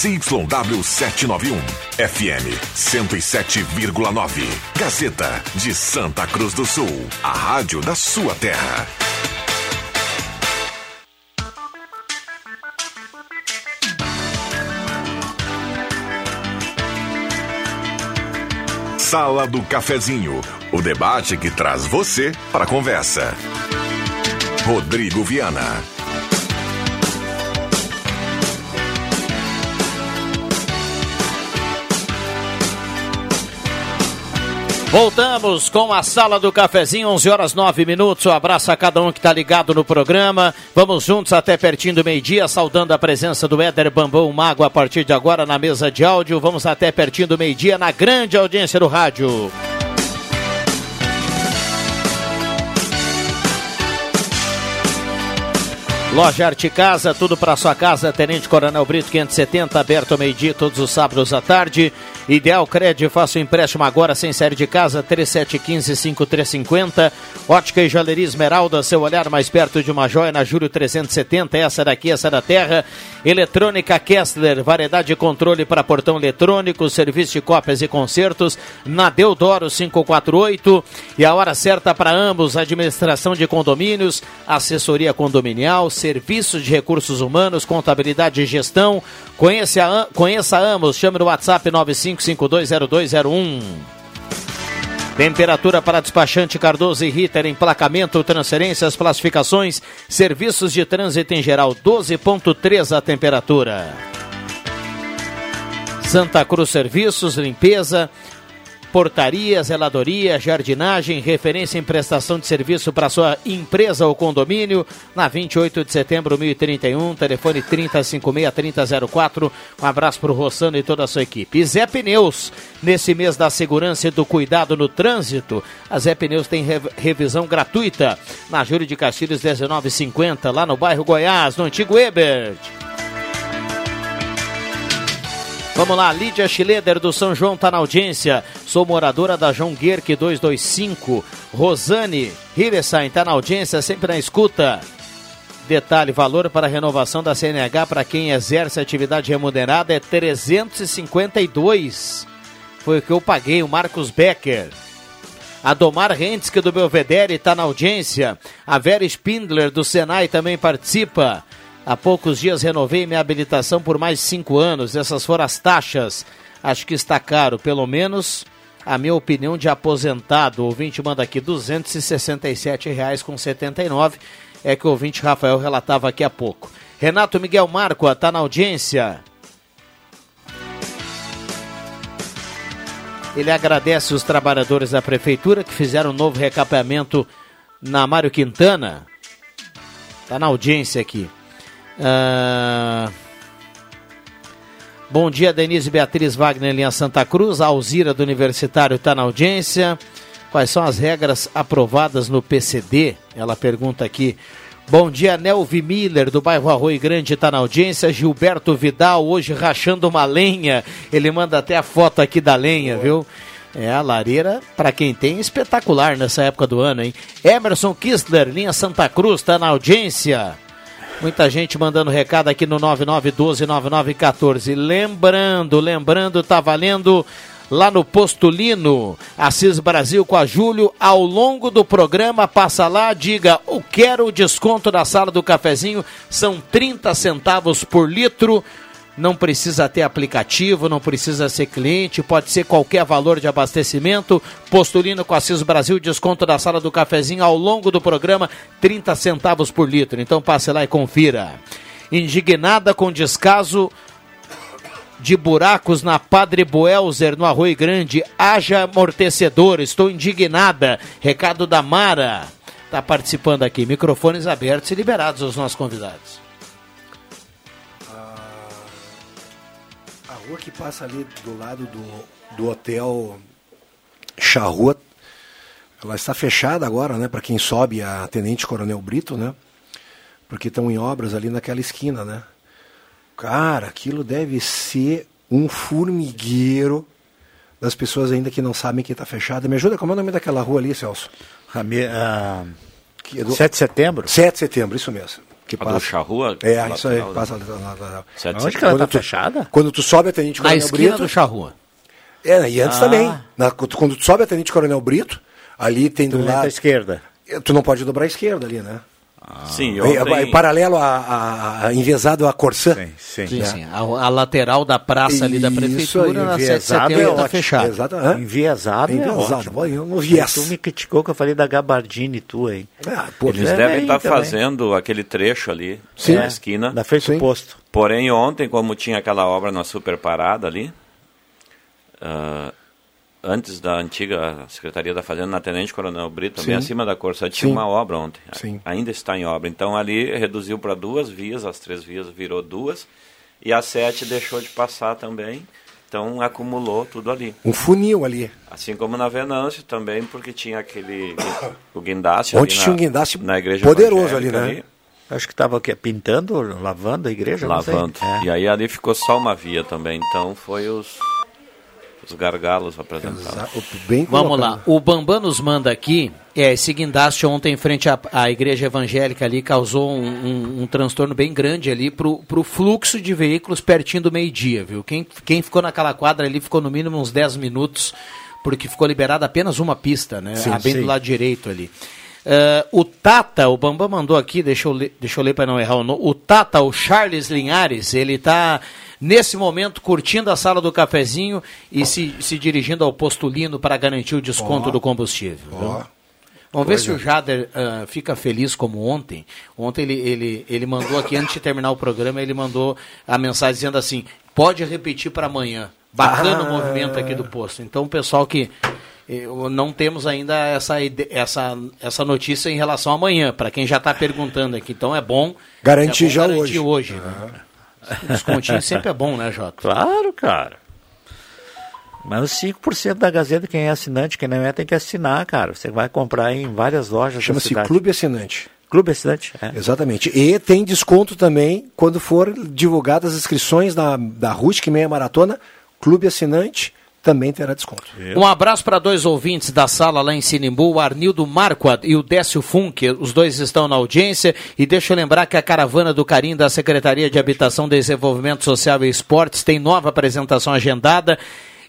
ZYW 791. FM 107,9. Gazeta de Santa Cruz do Sul. A rádio da sua terra. Sala do Cafezinho, o debate que traz você para a conversa. Rodrigo Viana. Voltamos com a sala do cafezinho, 11 horas 9 minutos. Um abraço a cada um que está ligado no programa. Vamos juntos até pertinho do meio-dia, saudando a presença do Éder Bambão Mago a partir de agora na mesa de áudio. Vamos até pertinho do meio-dia na grande audiência do rádio. Loja Arte Casa, tudo para sua casa. Tenente Coronel Brito 570, aberto ao meio-dia, todos os sábados à tarde. Ideal Crédito, faça o empréstimo agora sem série de casa, 3715-5350. Ótica e Joalheria Esmeralda, seu olhar mais perto de uma joia na Júlio 370. Essa daqui, essa da terra. Eletrônica Kessler, variedade de controle para portão eletrônico, serviço de cópias e concertos. Na Deodoro 548. E a hora certa para ambos: administração de condomínios, assessoria condominial, serviços de recursos humanos, contabilidade e gestão. Conheça, conheça ambos, chame no WhatsApp 95520201. Temperatura para despachante Cardoso e Ritter, emplacamento, transferências, classificações, serviços de trânsito em geral, 12.3 a temperatura. Santa Cruz Serviços, limpeza, portaria, zeladoria, jardinagem, referência em prestação de serviço para sua empresa ou condomínio, na 28 de setembro, 1031, telefone 3056-3004. Um abraço para o Rossano e toda a sua equipe. E Zé Pneus, nesse mês da segurança e do cuidado no trânsito, a Zé Pneus tem revisão gratuita na Júlio de Castilhos 1950, lá no bairro Goiás, no antigo Ebert. Vamos lá, Lídia Schileder do São João está na audiência. Sou moradora da João Guerque 225. Rosane Hillesheim está na audiência, sempre na escuta. Detalhe, valor para renovação da CNH para quem exerce atividade remunerada é 352. Foi o que eu paguei, o Marcos Becker. A Domar Rentske do Belvedere está na audiência. A Vera Spindler do Senai também participa. Há poucos dias renovei minha habilitação por mais cinco anos. Essas foram as taxas. Acho que está caro, pelo menos a minha opinião de aposentado. O ouvinte manda aqui R$ 267,79. É que o ouvinte Rafael relatava aqui há pouco. Renato Miguel Marco está na audiência. Ele agradece os trabalhadores da prefeitura que fizeram um novo recapeamento na Mário Quintana. Está na audiência aqui. Ah, bom dia, Denise Beatriz Wagner, linha Santa Cruz. A Alzira do Universitário está na audiência. Quais são as regras aprovadas no PCD? Ela pergunta aqui. Bom dia, Nelvi Miller, do bairro Arroio Grande, está na audiência. Gilberto Vidal, hoje rachando uma lenha. Ele manda até a foto aqui da lenha, viu? É, a lareira, para quem tem, espetacular nessa época do ano, hein? Emerson Kistler, linha Santa Cruz, está na audiência. Muita gente mandando recado aqui no 99129914. Lembrando, lembrando, tá valendo lá no Postulino, Assis Brasil com a Júlio. Ao longo do programa, passa lá, diga o quero o desconto da sala do cafezinho, são 30 centavos por litro não precisa ter aplicativo, não precisa ser cliente, pode ser qualquer valor de abastecimento. Postulino com Assis Brasil, desconto da sala do cafezinho ao longo do programa, 30 centavos por litro. Então passe lá e confira. Indignada com descaso de buracos na Padre Boelzer, no Arroio Grande. Haja amortecedor, estou indignada. Recado da Mara. Está participando aqui. Microfones abertos e liberados aos nossos convidados. Rua que passa ali do lado do, do hotel Charrua, ela está fechada agora, né, para quem sobe a Tenente Coronel Brito, né? Porque estão em obras ali naquela esquina, né? Cara, aquilo deve ser um formigueiro das pessoas ainda que não sabem que está fechada. Me ajuda, como é o nome daquela rua ali, Celso? Rame, uh, é do... 7 de setembro? 7 de setembro, isso mesmo que a passa. do Rua? É, isso aí, passa lá. lá, Onde que ela tá fechada? Quando tu sobe a Tenente Coronel Brito... Na esquina do Charrua. É, e antes ah. também. Na, quando tu sobe a Tenente Coronel Brito, ali tem do lado... à esquerda. Tu não pode dobrar à esquerda ali, né? Sim, Em- ontem- em paralelo a, a, a envezado a Corsã. Sim, Sim, sim. A, a lateral da praça ali da prefeitura, na 7 de enviesado setembro, é está ótimo. fechado. Exato. hã? Enviesado, é Enviesado, viés. Tu me criticou que eu falei da gabardine tu aí. Ah, pô, Eles É, devem estar também. fazendo aquele trecho ali Sim. na esquina. Da frente do posto. Porém, ontem, como tinha aquela obra na super parada ali, ah, antes da antiga Secretaria da Fazenda, na Tenente Coronel Brito, bem acima da Corsa, tinha Sim. uma obra ontem. Sim. Ainda está em obra. Então ali reduziu para duas vias, as três vias virou duas, e a sete deixou de passar também. Então acumulou tudo ali. Um funil ali. Assim como na Venâncio também, porque tinha aquele o guindaste Onde ali tinha na, um guindaste na igreja poderoso ali, né? Acho que estava pintando, lavando a igreja, não sei. lavando. É. E aí ali ficou só uma via também. Então foi os, os gargalos apresentados. Bem Vamos lá. O Bambam nos manda aqui. É, esse guindaste ontem em frente à, à igreja evangélica ali causou um, um- um transtorno bem grande ali pro, pro fluxo de veículos pertinho do meio-dia, viu? Quem, quem ficou naquela quadra ali ficou no mínimo uns 10 minutos, porque ficou liberada apenas uma pista, né? Sim, bem sim. do lado direito ali. Ah, o Tata, o Bambam mandou aqui, deixa eu ler, deixa eu ler para não errar o nome. O Tata, o Charles Linhares, ele está nesse momento curtindo a sala do cafezinho e se, se dirigindo ao postulino para garantir o desconto Ó. do combustível. Ó. Vamos ver se o Jader ah, fica feliz como ontem. Ontem ele, ele, ele mandou aqui, antes de terminar o programa, ele mandou a mensagem dizendo assim: pode repetir para amanhã. Bacana Ah. o movimento aqui do posto. Então, o pessoal que. eh, Não temos ainda essa, essa, essa notícia em relação a amanhã, para quem já está perguntando aqui. Então é bom. Garantir é bom já garantir hoje. né? Descontinho sempre é bom, né, Jota? Claro, cara. Mas os 5% da Gazeta, quem é assinante, quem não é, tem que assinar, cara. Você vai comprar em várias lojas Chama-se. Clube Assinante. Clube Assinante, é. Exatamente. E tem desconto também quando for divulgadas as inscrições da, da Rustic Meia Maratona. Clube Assinante também terá desconto. Um abraço para dois ouvintes da sala lá em Sinimbu, o Arnildo Marquardt e o Décio Funk. Os dois estão na audiência. E deixa eu lembrar que a caravana do Carim da Secretaria de Habitação, Desenvolvimento Social e Esportes tem nova apresentação agendada.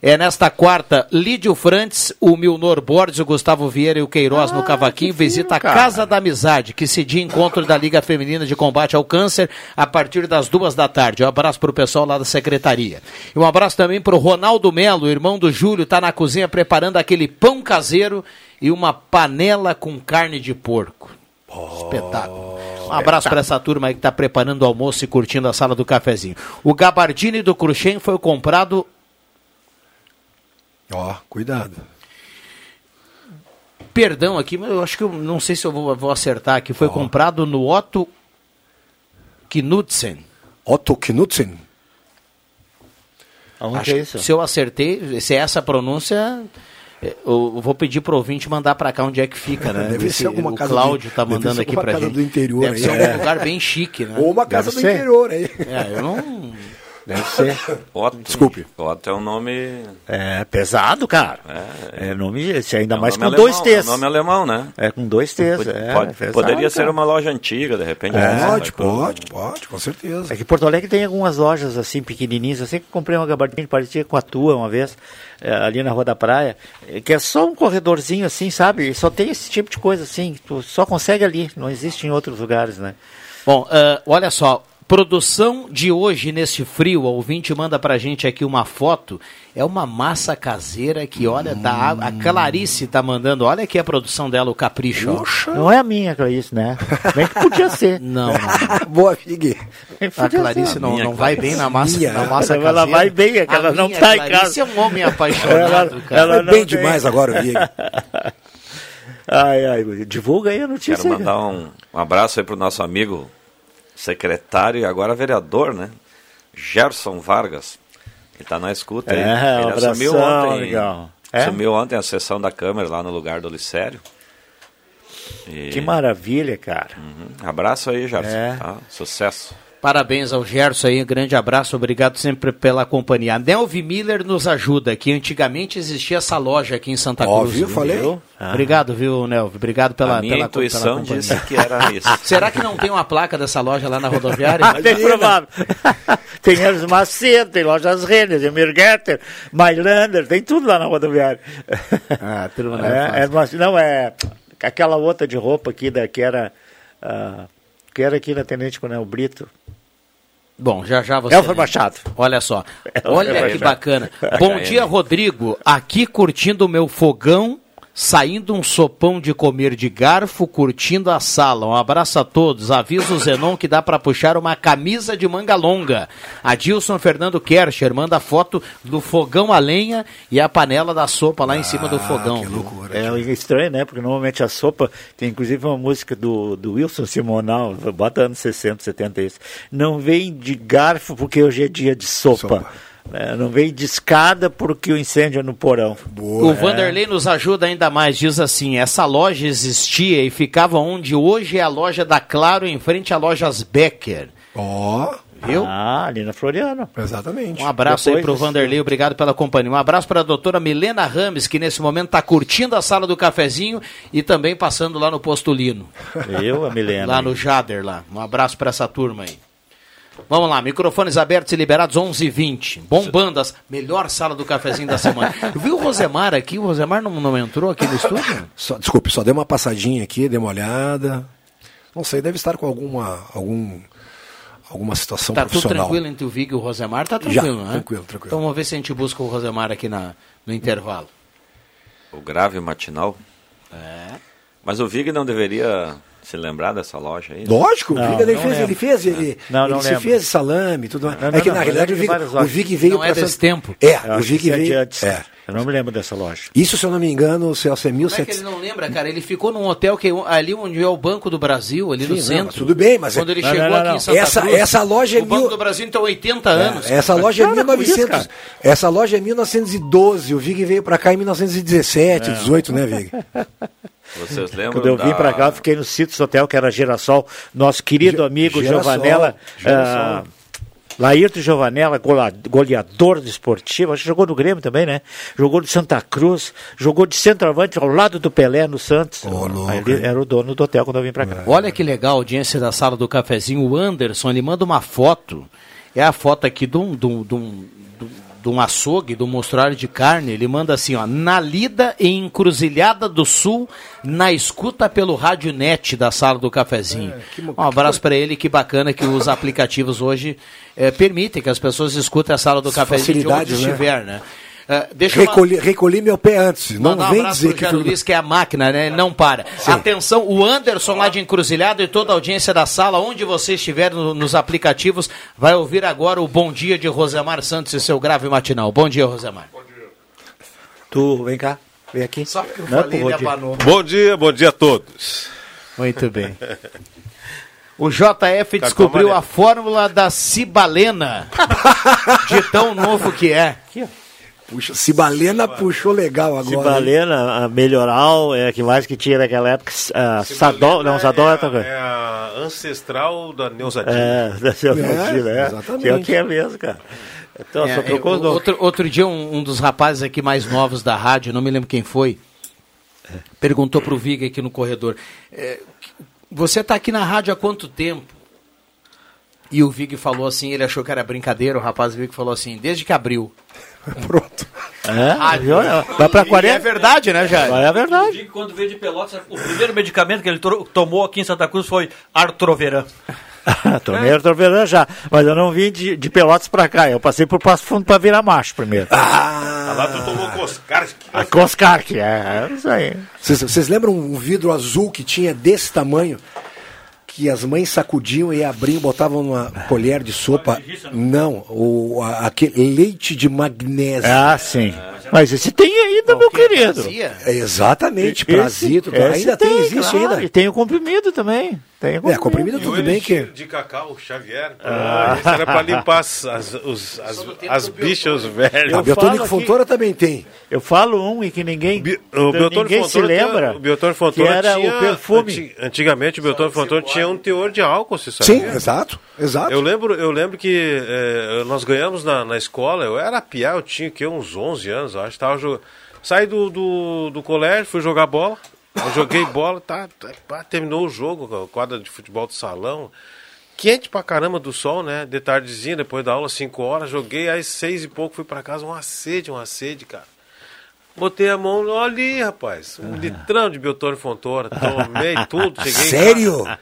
É nesta quarta, Lídio Frantes, o Milnor Borges, o Gustavo Vieira e o Queiroz no Cavaquinho visita a Casa da Amizade, que cedia encontro da Liga Feminina de Combate ao Câncer a partir das duas da tarde. Um abraço para o pessoal lá da secretaria. E um abraço também para o Ronaldo Melo, irmão do Júlio, está na cozinha preparando aquele pão caseiro e uma panela com carne de porco. Espetáculo. Um abraço para essa turma aí que está preparando o almoço e curtindo a sala do cafezinho. O gabardine do Cruxem foi comprado Ó, cuidado. Perdão aqui, mas eu acho que eu não sei se eu vou, vou acertar aqui. Foi comprado no Otto Knudsen. Otto Knudsen? Aonde Acho é isso? Se eu acertei, se é essa a pronúncia, eh, eu vou pedir pro ouvinte mandar para cá onde é que fica, né? Deve Esse- ser alguma o casa Cláudio do- tá deve mandando ser aqui casa gente. do interior Deve aí. ser É. um lugar bem chique, né? Ou uma casa Deve do ser. interior aí. É, eu não... Deve ser. Otto. Desculpe. Otto é um nome. É pesado, cara. É, nome, esse ainda é um mais com nome dois alemão, T's. é um nome alemão, né? É com dois T's. Pode- é, pode- pesado, poderia ser cara. uma loja antiga, de repente. É, né? pode, pode, pode, com certeza. É que Porto Alegre tem algumas lojas assim pequenininhas. Eu sei que comprei uma gabardina parecia com a tua uma vez, é, ali na Rua da Praia, é, que é só um corredorzinho assim, sabe? E só tem esse tipo de coisa assim. Tu só consegue ali, não existe em outros lugares, né? Bom, ah, olha só, produção de hoje nesse frio, o ouvinte manda pra gente aqui uma foto, é uma massa caseira que, olha, dá água, a Clarice tá mandando, olha aqui a produção dela, o capricho. ó. Não é a minha, Clarice, né? Bem que podia ser. Não, não. Boa, Figue. A Clarice não, não vai bem na massa, Minha. na massa Ela caseira. vai bem, é que A ela não tá em Clarice casa. é um homem apaixonado, Ela- cara. ela bem tem. demais agora, Vigue. Ai, ai, divulga aí a notícia. Quero mandar um, um abraço aí pro nosso amigo secretário e agora vereador, né? Gerson Vargas. Que tá na escuta aí. É, um Ele abração, assumiu ontem. legal. É? Assumiu ontem a sessão da Câmara lá no lugar do Licério. E- Que maravilha, cara. Uhum. Abraço aí, Gerson. É. tá? Sucesso. Parabéns ao Gerson aí, um grande abraço, obrigado sempre pela companhia. A Nelvi Miller nos ajuda, que antigamente existia essa loja aqui em Santa Ó, Cruz. viu? Falei. Ah. Obrigado, viu, Nelvi? Obrigado pela, a minha pela, intuição pela companhia. disse que era isso. Será que não tem uma placa dessa loja lá na rodoviária? Bem provável. tem Hermes Macedo, tem Lojas Renner, Emir Getter, Mailander, tem tudo lá na rodoviária. Ah, turma, não é é, Macedo- não, é aquela outra de roupa aqui, da, que era ah, que era aqui na Tenente Coronel Brito. Bom, já já você. Elfa Machado. Olha só. Olha que bacana. Bom dia, Rodrigo. Aqui curtindo o meu fogão, saindo um sopão de comer de garfo, curtindo a sala. Um abraço a todos. Avisa o Zenon que dá para puxar uma camisa de manga longa. Adilson Fernando Kercher manda foto do fogão a lenha e a panela da sopa lá em cima do fogão. É estranho, né? Porque normalmente a sopa tem inclusive uma música do, do Wilson Simonal, bota anos 60, 70 isso. Não vem de garfo porque hoje é dia de sopa. É, não vem de escada porque o incêndio é no porão. O Vanderlei nos ajuda ainda mais, diz assim: essa loja existia e ficava onde hoje é a loja da Claro, em frente à lojas Becker. Ó. Viu? Ah, ali na Floriano. Exatamente. Um abraço aí Depois pro desse- Vanderlei, obrigado pela companhia. Um abraço para a doutora Milena Rames, que nesse momento está curtindo a sala do cafezinho e também passando lá no Postulino. Eu, a Milena. Lá no Jader, lá. Um abraço para essa turma aí. Vamos lá, microfones abertos e liberados 11 h 20 Bombando, as melhor sala do cafezinho da semana. Eu vi o Rosemar aqui, o Rosemar não, não entrou aqui no estúdio? Só, desculpe, só dei uma passadinha aqui, dei uma olhada. Não sei, deve estar com alguma, algum, alguma situação Tá tudo profissional. tranquilo entre o Vig e o Rosemar? Tá Já, tranquilo, né? tranquilo, tranquilo. Então vamos ver se a gente busca o Rosemar aqui na, no intervalo. O grave matinal. É. Mas o Vig não deveria se lembrar dessa loja aí? Lógico, Não, ele fez, ele fez, ele, Não, ele não se lembro. fez salame e tudo mais. Não, é que não, na realidade o várias o. Vig veio Não é desse tempo? É, o que é veio. É. Eu não me lembro dessa loja. Isso, se eu não me engano, o Celso é Como é que ele 1700. não lembra, cara? Ele ficou num hotel que ali onde é o Banco do Brasil, ali Sim, no não, centro. tudo bem, mas é- quando ele Não, chegou não, não, aqui não. em Santa Essa- Cruz, essa loja é o Banco mil- do Brasil tem 80 anos. É, essa loja é Para com isso, 1900. cara. essa loja é 1912. O Vig veio pra cá em 1917, É. 18, né, Vig? Vocês lembram Quando eu vim da- pra cá, eu fiquei no Citrus Hotel, que era Girassol. Nosso querido amigo Girassol, Giovanella. Girassol. ah, Laírto Giovanella, goleador do esportivo, acho que jogou no Grêmio também, né? Jogou no Santa Cruz, jogou de centroavante ao lado do Pelé no Santos. Aí ele era o dono do hotel quando eu vim pra cá. Olha que legal a audiência da sala do cafezinho. O Anderson, ele manda uma foto. É a foto aqui de um, de um, de um, de um açougue, do mostruário de carne. Ele manda assim, ó. Na lida em Encruzilhada do Sul, na escuta pelo Rádio Net da sala do cafezinho. um abraço para ele, que bacana que os aplicativos hoje eh, permitem que as pessoas escutem a sala do cafezinho de onde né? estiver, né? Eh, deixa Recolhi, recolhi meu pé antes. Não Mandar um vem dizer que. Tudo- Luiz, que é a máquina, né? Ele não para. Atenção, o Anderson lá de Encruzilhada e toda a audiência da sala, onde você estiver no- nos aplicativos, vai ouvir agora o Bom Dia de Rosemar Santos e seu grave matinal. Bom dia, Rosemar. Tu, vem cá, vem aqui. Só porque eu Não falei, ele Rodir. abanou. Bom dia, bom dia a todos. Muito bem. O JF descobriu a fórmula da cibalena, de tão novo que é. Puxa, Cibalena puxou legal agora. Cibalena, a Melhoral, é a que mais que tinha naquela época. ah, Sadol, não, Sadol é coisa. É a ancestral da Neusadinha. É, da seu É, né? exatamente. Pior que é mesmo, cara. Então, É, só trocou é, outro, outro dia, um, um dos rapazes aqui mais novos da rádio, não me lembro quem foi, perguntou pro Vig aqui no corredor: é, Você está aqui na rádio há quanto tempo? E o Vig falou assim: ele achou que era brincadeira. O rapaz Vig falou assim: desde que abriu. Pronto. É, viu? vai pra E 40. é verdade, né, Jair? É verdade. Quando veio de Pelotas, o primeiro medicamento que ele to- tomou aqui em Santa Cruz foi Artroveran. Tomei Artroveran já, mas eu não vim de, de Pelotas pra cá. Eu passei por Passo Fundo pra virar macho primeiro. Ah, lá tu tomou Coscarski. A Coscarque, é, é isso aí. Vocês lembram um vidro azul que tinha desse tamanho? Que as mães sacudiam e abriam, botavam numa colher de sopa. Não, o, a- aquele leite de magnésio. Ah, sim. Mas esse tem ainda, meu querido. É exatamente, Esse- prazito. esse ainda tem, existe claro, ainda. E tem o comprimido também. Tem o É, comprimido E tudo o bem que. de cacau Xavier. Ah. Isso era pra limpar as, as, os- as, as bichas velhas. A Biotônico Fontoura também tem. Eu falo um e que ninguém, O Biotônico ninguém se Fontoura tinha- lembra. o Biotônico que Fontoura era tinha, o perfume. anti- antigamente o Biotônico Fontoura tinha um teor de álcool, você sabia? Sim, exato, exato. Eu lembro, eu lembro que eh, nós ganhamos na, na escola, eu era piá, eu tinha que, uns 11 anos, acho. Tava jo- Saí do, do, do colégio, fui jogar bola. Eu joguei bola, tá, tá, terminou o jogo, quadra de futebol do salão. Quente pra caramba do sol, né? De tardezinha, depois da aula, 5 horas, joguei, aí seis e pouco fui pra casa, uma sede, uma sede, cara. Botei a mão ali, rapaz. Um litrão de Beltrão Fontoura. Tomei tudo. Cheguei Sério? casa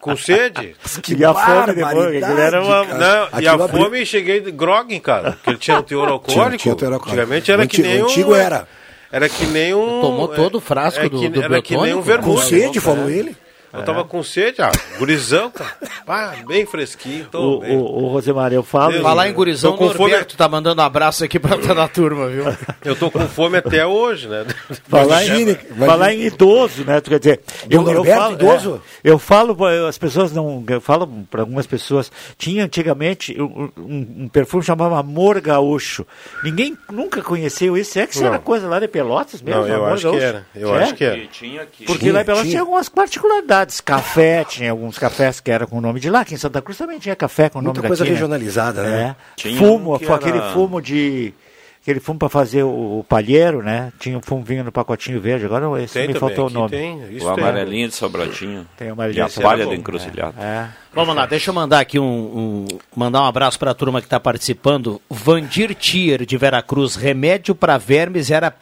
Com sede. Que E a fome depois, era uma-. Não, e a fome cheguei de grog, cara. Porque ele tinha um teor alcoólico. tinha teor alcoólico. Antigamente era Antigo- que nem um... antigo era. Era que nem um... Tomou todo o frasco é do- que- do Era que nem um vermelho. Com sede, falou ele. Eu tava com sede, ah, gurizão, cara. Ah, bem fresquinho. Tô O, bem. o, o Rosemar, eu falo. Deus Falar em gurizão, com fome. Norberto tá mandando um abraço aqui pra toda a turma, viu? Eu tô com fome até hoje, né? Falar em, falar em idoso, né? Tu quer dizer, Do eu, eu falo, idoso? é, eu falo, pra- as pessoas não, eu falo para algumas pessoas, tinha antigamente um, um- um perfume chamava Amor Gaúcho. Ninguém nunca conheceu isso. É que isso Não. era coisa lá de Pelotas mesmo? Não, eu Amor acho que Gaúcho? era. Eu É? acho que era. Porque Tinha, lá em Pelotas tinha. tinha algumas particularidades. Café, tinha alguns cafés que eram com o nome de lá. Aqui em Santa Cruz também tinha café com o nome Muita coisa daqui, né? regionalizada, né? É. Fumo, um que aquele era- fumo de. Aquele fumo para fazer o, o palheiro, né? Tinha um fumo vinho no pacotinho verde, agora esse Tem me também, faltou aqui o nome. tem, isso O amarelinho de Sobradinho. Tem o E amarelinho a de palha Sobradinho. da encruzilhada. É. Vamos lá, deixa eu mandar aqui um, um- mandar um abraço para a turma que está participando. Vandir Tier de Veracruz, remédio para vermes era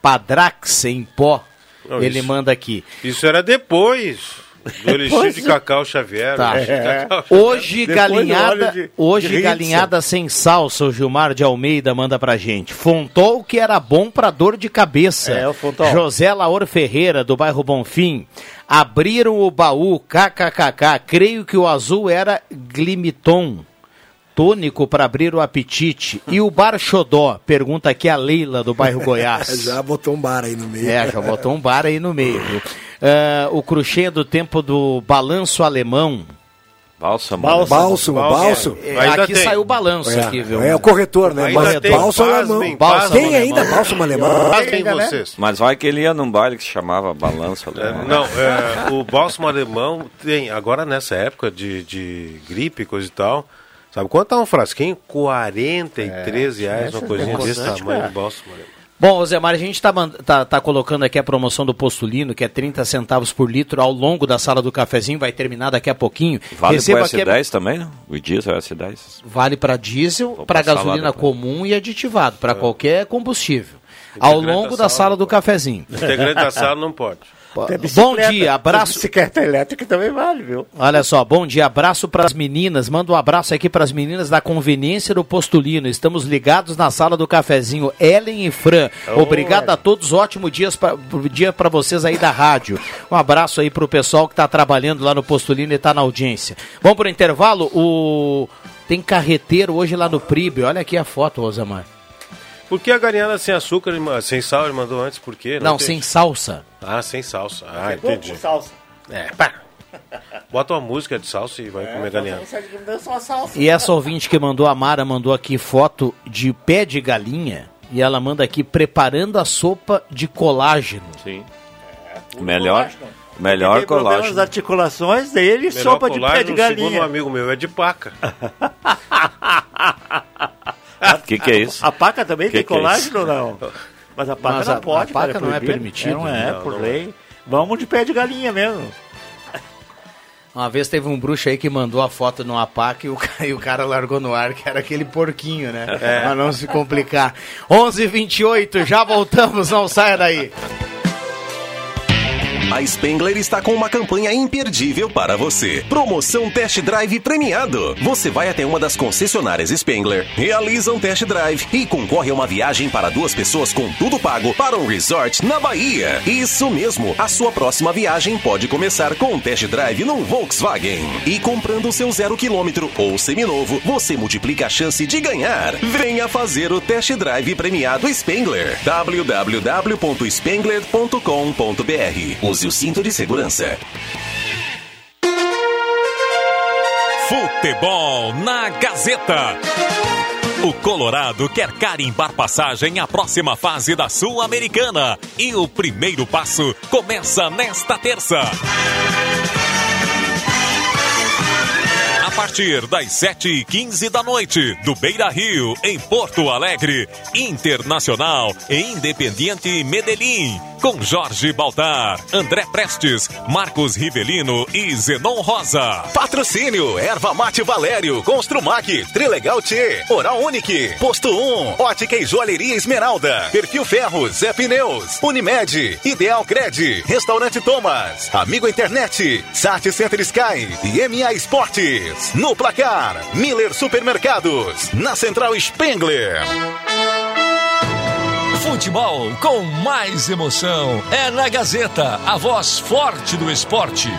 Padrax em pó. Não, Ele isso- manda aqui. Isso era depois do elixir de Cacau Xavier. Tá. Cacau Hoje galinhada, de- hoje de galinhada sem salsa, o Gilmar de Almeida manda pra gente. Fontol que era bom pra dor de cabeça. É, o Fontol. José Laor Ferreira do bairro Bonfim. Abriram o baú, kkkk. Creio que o azul era glimiton. Tônico para abrir o apetite. E o bar Xodó? Pergunta aqui a Leila do bairro Goiás. Já botou um bar aí no meio. É, já botou um bar aí no meio. viu? Ah, o cruxê do tempo do balanço alemão. Bálsamo. Bálsamo, bálsamo. É, Ainda aqui tem. saiu o balanço É, aqui, viu? é o corretor, né? Ainda Mas tem, bálsamo pasmem, alemão. bálsamo Tem alemão. ainda bálsamo alemão? Pasmem vocês. Mas vai que ele ia num baile que se chamava Balanço É, Alemão. não, é, o bálsamo alemão tem, agora nessa época de, de gripe e coisa e tal, sabe quanto tá um frasquinho? 43 reais, uma coisinha desse tamanho cara. Bom, Zé a gente tá, mand- tá, tá colocando aqui a promoção do Postulino, que é 30 centavos por litro ao longo da sala do cafezinho, vai terminar daqui a pouquinho. Vale pro aqui a- S10 também, não? O diesel é S10. Vale para diesel, para gasolina comum e aditivado, para qualquer combustível. Ao da longo da sala sala não do cafezinho. Integrante da sala não pode. Bom dia, abraço. Bicicleta elétrica também vale, viu? Olha só, bom dia, abraço para as meninas. Manda um abraço aqui para as meninas da conveniência do Postulino. Estamos ligados na sala do cafezinho. Ellen e Fran. Obrigado a todos. Ótimo dias pra, dia para vocês aí da rádio. Um abraço aí para o pessoal que está trabalhando lá no Postulino e está na audiência. Vamos para o intervalo. O tem carreteiro hoje lá no Pribe. Olha aqui a foto, Rosamar. Por que a galinhada sem açúcar, sem sal, ele mandou antes? Por quê? Não, entendi. sem salsa. Ah, sem salsa. Ah, Pouco entendi. com salsa. É, pá. Bota uma música de salsa e vai comer galinhada. E essa ouvinte que mandou a Mara mandou aqui foto de pé de galinha e ela manda aqui preparando a sopa de colágeno. Sim. Melhor, melhor Tem problema nas colágeno. articulações dele, Melhor sopa de pé colágeno, de Segundo um galinha. amigo meu, é de paca. O que, que é isso? A paca também Que tem que é colágeno ou não? Mas a paca Mas não a- pode, a paca cara, não é permitido, Não é, não, por não lei. Vamos de pé de galinha mesmo. Uma vez teve um bruxo aí que mandou a foto numa paca e o, ca- e o cara largou no ar, que era aquele porquinho, né? É. Pra não se complicar. 11:28 h 28 já voltamos, não saia daí. A Spengler está com uma campanha imperdível para você. Promoção Test Drive premiado. Você vai até uma das concessionárias Spengler, realiza um test drive e concorre a uma viagem para duas pessoas com tudo pago para um resort na Bahia. Isso mesmo, a sua próxima viagem pode começar com um test drive num Volkswagen. E comprando seu zero quilômetro ou seminovo, você multiplica a chance de ganhar. Venha fazer o test drive premiado Spengler. www.spengler.com.br Use o cinto de segurança. Futebol na Gazeta. O Colorado quer carimbar passagem à próxima fase da Sul-Americana. E o primeiro passo começa nesta terça. A partir das 7h15 da noite, do Beira Rio, em Porto Alegre, Internacional e Independiente Medellín com Jorge Baltar, André Prestes, Marcos Rivelino e Zenon Rosa. Patrocínio, Erva Mate Valério, Construmac, Trilegal T, Oral Unique, Posto 1, Ótica e Joalheria Esmeralda, Perfil Ferros, Zé Pneus, Unimed, Ideal Cred, Restaurante Thomas, Amigo Internet, Sat Center Sky e MA Esportes. No placar, Miller Supermercados, na Central Spengler. Futebol com mais emoção é na Gazeta, a voz forte do esporte.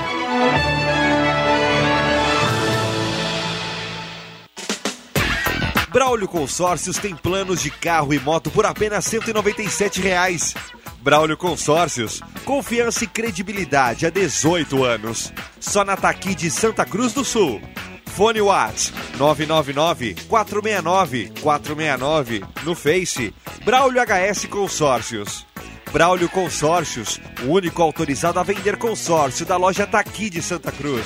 Braulio Consórcios tem planos de carro e moto por apenas 197 reais. Braulio Consórcios, confiança e credibilidade há 18 anos. Só na Taqui de Santa Cruz do Sul. Fone Whats 999-469-469 no Face. Braulio HS Consórcios. Braulio Consórcios, o único autorizado a vender consórcio da loja Taqui de Santa Cruz.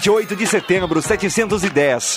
28 de setembro, 710.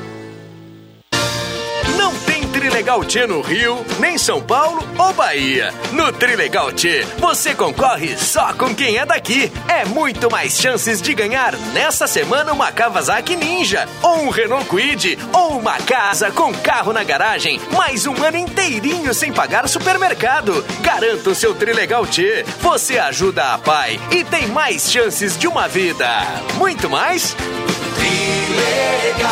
Trilegal T no Rio, nem São Paulo ou Bahia. No Trilegal T, você concorre só com quem é daqui. É muito mais chances de ganhar nessa semana uma Kawasaki Ninja, ou um Renault Kwid, ou uma casa com carro na garagem, mais um ano inteirinho sem pagar supermercado. Garanta o seu Trilegal T. Você ajuda a pai e tem mais chances de uma vida. Muito mais? Trilegal.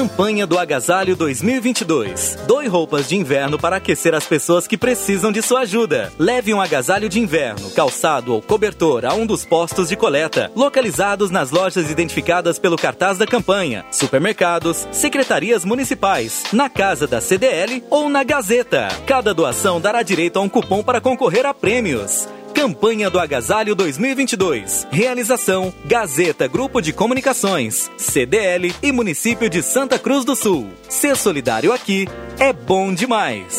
Campanha do Agasalho 2022. Doe roupas de inverno para aquecer as pessoas que precisam de sua ajuda. Leve um agasalho de inverno, calçado ou cobertor a um dos postos de coleta, localizados nas lojas identificadas pelo cartaz da campanha, supermercados, secretarias municipais, na casa da CDL ou na Gazeta. Cada doação dará direito a um cupom para concorrer a prêmios. Campanha do Agasalho 2022. Realização: Gazeta Grupo de Comunicações, CDL e Município de Santa Cruz do Sul. Ser solidário aqui é bom demais.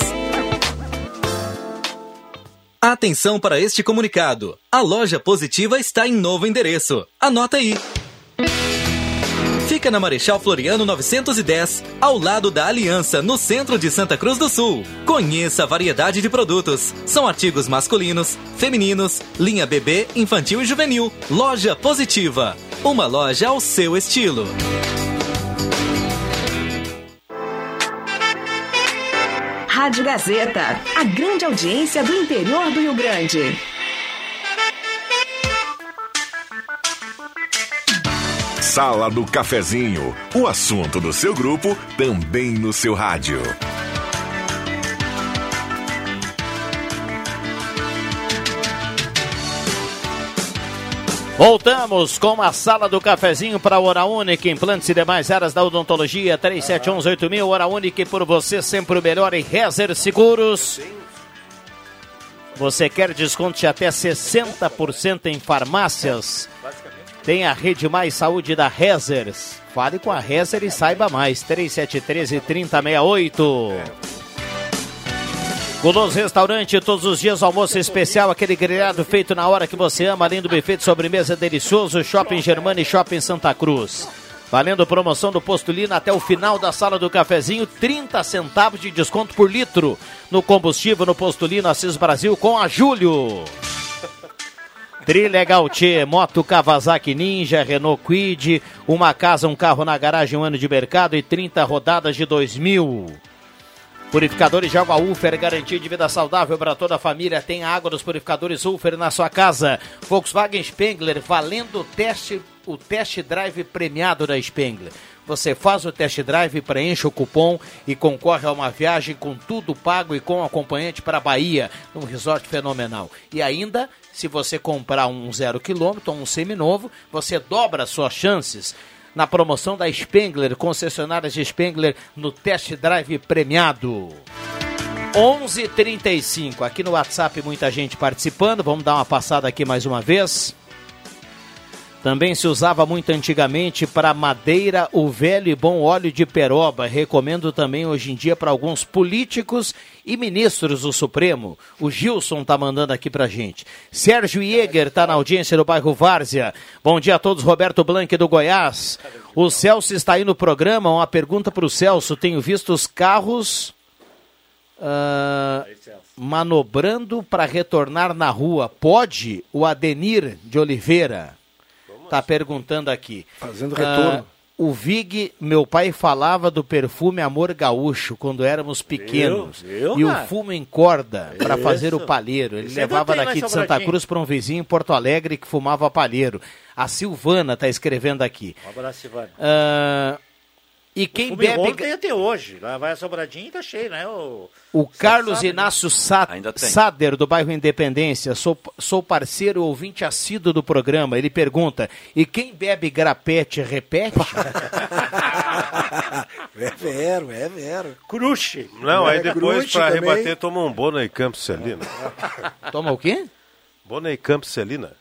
Atenção para este comunicado. A loja positiva está em novo endereço. Anota aí. Fica na Marechal Floriano 910, ao lado da Aliança, no centro de Santa Cruz do Sul. Conheça a variedade de produtos. São artigos masculinos, femininos, linha bebê, infantil e juvenil. Loja Positiva. Uma loja ao seu estilo. Rádio Gazeta, a grande audiência do interior do Rio Grande. Sala do Cafezinho, o assunto do seu grupo também no seu rádio. Voltamos com a sala do cafezinho para a Hora Única, implantes e demais áreas da odontologia, 37118000, Hora Única por você sempre o melhor em Rezer Seguros. Você quer desconto de até 60% em farmácias? Tem a Rede Mais Saúde da Rezers. Fale com a Rezer e saiba mais, 3713-3068. Guloso Restaurante, todos os dias almoço especial, aquele grelhado feito na hora que você ama, além do buffet de sobremesa delicioso, Shopping Germana e Shopping Santa Cruz. Valendo promoção do Postulino até o final da sala do cafezinho, 30 centavos de desconto por litro no combustível no Postulino Assis Brasil com a Júlio. Trilegal T, moto Kawasaki Ninja, Renault Quid, uma casa, um carro na garagem, um ano de mercado e 30 rodadas de 2000. Purificadores de água Ufer, garantia de vida saudável para toda a família. Tem água dos purificadores Ufer na sua casa. Volkswagen Spengler, valendo o teste, o test drive premiado da Spengler. Você faz o test drive, preenche o cupom e concorre a uma viagem com tudo pago e com acompanhante para a Bahia, num resort fenomenal. E ainda, se você comprar um zero quilômetro, um seminovo, você dobra as suas chances na promoção da Spengler, concessionárias de Spengler no test drive premiado. 11:35 aqui no WhatsApp muita gente participando. Vamos dar uma passada aqui mais uma vez. Também se usava muito antigamente para madeira o velho e bom óleo de peroba. Recomendo também hoje em dia para alguns políticos e ministros do Supremo. O Gilson tá mandando aqui pra gente. Sérgio Jäger tá na audiência do bairro Várzea. Bom dia a todos, Roberto Blanque do Goiás. O Celso está aí no programa. Uma pergunta para o Celso. Tenho visto os carros ah, manobrando para retornar na rua. Pode o Adenir de Oliveira? Tá perguntando aqui. Fazendo Ah, retorno. o Vig, meu pai falava do perfume Amor Gaúcho quando éramos pequenos. Viu? Viu, e o fumo em corda para fazer o palheiro. Ele Isso ainda levava daqui de Santa Sobradinho. Cruz para um vizinho em Porto Alegre que fumava palheiro. A Silvana tá escrevendo aqui. Um abraço, Silvana. Ah, e quem Fume bebe. tem até hoje. Lá vai a Sobradinho e tá cheio, né? O, O Carlos sabe, né? Inácio Sa. Sader, do bairro Independência, sou, sou parceiro ouvinte assíduo do programa. Ele pergunta: e quem bebe grapete repete? É vero, é vero. Cruxe. Não, aí É, depois também. rebater toma um Bona e Campos Celina. Toma o quê? Bona e Campos Celina.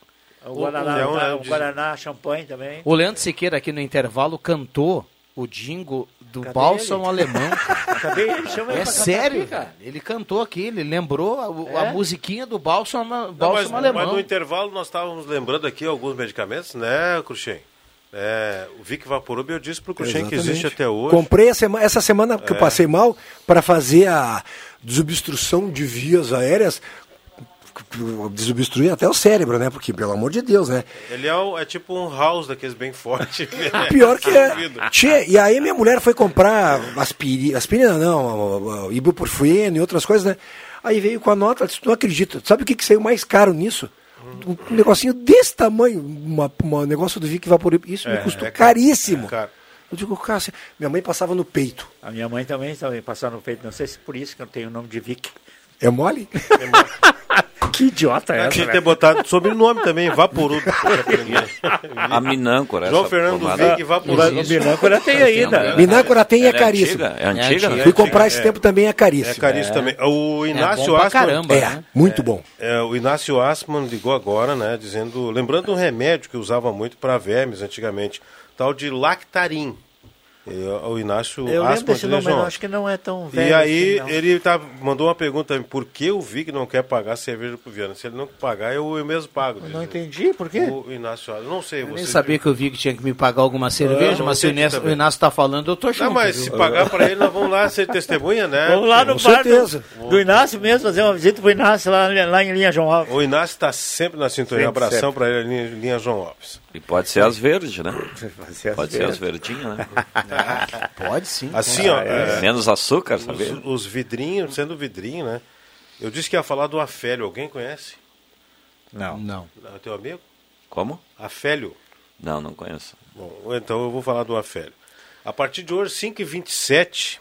O Guaraná, É um- tá, é o Guaraná, champanhe também. O Leandro Siqueira, aqui no intervalo, cantou o jingo do Cadê Bálsamo ele? Alemão. Cadê ele? Chama ele É sério, aqui. Ele cantou aqui, ele lembrou a, a É? musiquinha do Bálsamo, Não, mas, Bálsamo mas Alemão. no intervalo nós estávamos lembrando aqui alguns medicamentos, né, Cruxem? É, o Vic Vaporub eu disse pro Cruxem que existe até hoje. Comprei a sema- essa semana que eu É. passei mal para fazer a desobstrução de vias aéreas, desobstruir até o cérebro, né? Porque, pelo amor de Deus, né? Ele é, o- é tipo um house daqueles bem forte. Pior que é. Tchê, e aí minha mulher foi comprar aspirina, aspirina não, ibuprofeno e outras coisas, né? Aí veio com a nota, ela disse, não acredito. Sabe o que, que saiu mais caro nisso? Um negocinho desse tamanho, uma, uma negócio do Vic Vaporub. Isso me É, custou é caríssimo. é caro. Eu digo, cara, assim, minha mãe passava no peito. A minha mãe também também passava no peito. Não sei se por isso que eu tenho o nome de Vic. É mole? que idiota é essa, Tinha que ter botado sobrenome também, Vaporub. A Minâncora. João essa Fernando. Vic Vaporub. Existe. Minâncora tem ainda. Minâncora tem e é é caríssimo. antiga? É antiga? Fui comprar esse tempo também é caríssimo. É caríssimo também. O Inácio pra Asman. caramba, É, né? muito bom. É, o Inácio Asman ligou agora, né? Dizendo. Lembrando um remédio que usava muito para vermes antigamente, tal de Lactarin. E, o Inácio Eu lembro desse de nome, mas eu acho que não é tão velho E aí assim, não. ele tá, mandou uma pergunta, por que o Vic não quer pagar cerveja pro Viana? Se ele não pagar, eu, eu mesmo pago. Eu não entendi, por quê? O Inácio Asman, não sei, Eu nem sabia que o Vig tinha que me pagar alguma cerveja, Ah, mas se o Inácio, o Inácio tá falando, eu tô junto. Não, mas viu? se pagar pra ele, nós vamos lá ser testemunha, né? Vamos lá no Com bar certeza. do, do Inácio mesmo, fazer uma visita pro Inácio lá, lá em Linha João Alves. O Inácio está sempre na sintonia. Sempre, Abração sempre. para ele, linha, linha João Alves. E pode ser as verdes, né? ser as Pode ser as verdinhas, né? Pode sim. Assim, ó. é, Menos açúcar, os, sabe? os vidrinhos, sendo vidrinho, né? Eu disse que ia falar do Afélio. Alguém conhece? Não. Não. É teu amigo? Como? Afélio. Não, não conheço. Bom, então eu vou falar do Afélio. A partir de hoje, 5h27,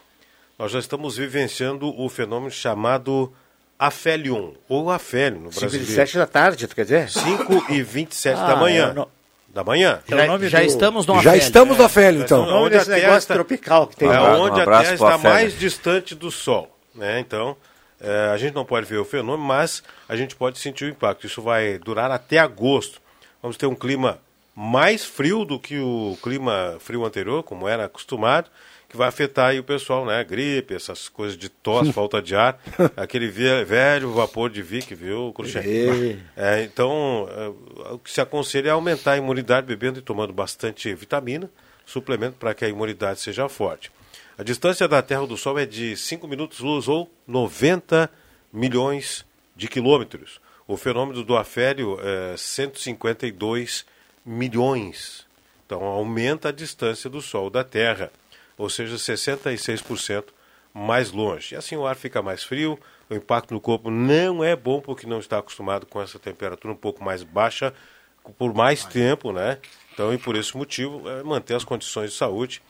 nós já estamos vivenciando o fenômeno chamado Afelion, ou Afélio no 5 Brasil. e 7 da tarde, tu quer dizer? 5 e 27 Ah, da manhã. é o no- Da manhã. É o nome já do- estamos no Já Afélio. estamos no Afélio, Já então. nome onde Terra negócio está- tropical que tem É onde Um a Terra está Afélio. mais distante do Sol. Né? Então, eh, a gente não pode ver o fenômeno, mas a gente pode sentir o impacto. Isso vai durar até agosto. Vamos ter um clima mais frio do que o clima frio anterior, como era acostumado, que vai afetar aí o pessoal, né? Gripe, essas coisas de tosse, falta de ar, aquele ve- velho vapor de Vic, viu, Cruxem? É, então, é, o que se aconselha é aumentar a imunidade bebendo e tomando bastante vitamina, suplemento para que a imunidade seja forte. A distância da Terra do Sol é de 5 minutos-luz ou 90 milhões de quilômetros. O fenômeno do afélio é 152 milhões. Então, aumenta a distância do Sol da Terra, ou seja, 66% mais longe. E assim o ar fica mais frio, o impacto no corpo não é bom porque não está acostumado com essa temperatura um pouco mais baixa por mais tempo, né? Então, e por esse motivo, é manter as condições de saúde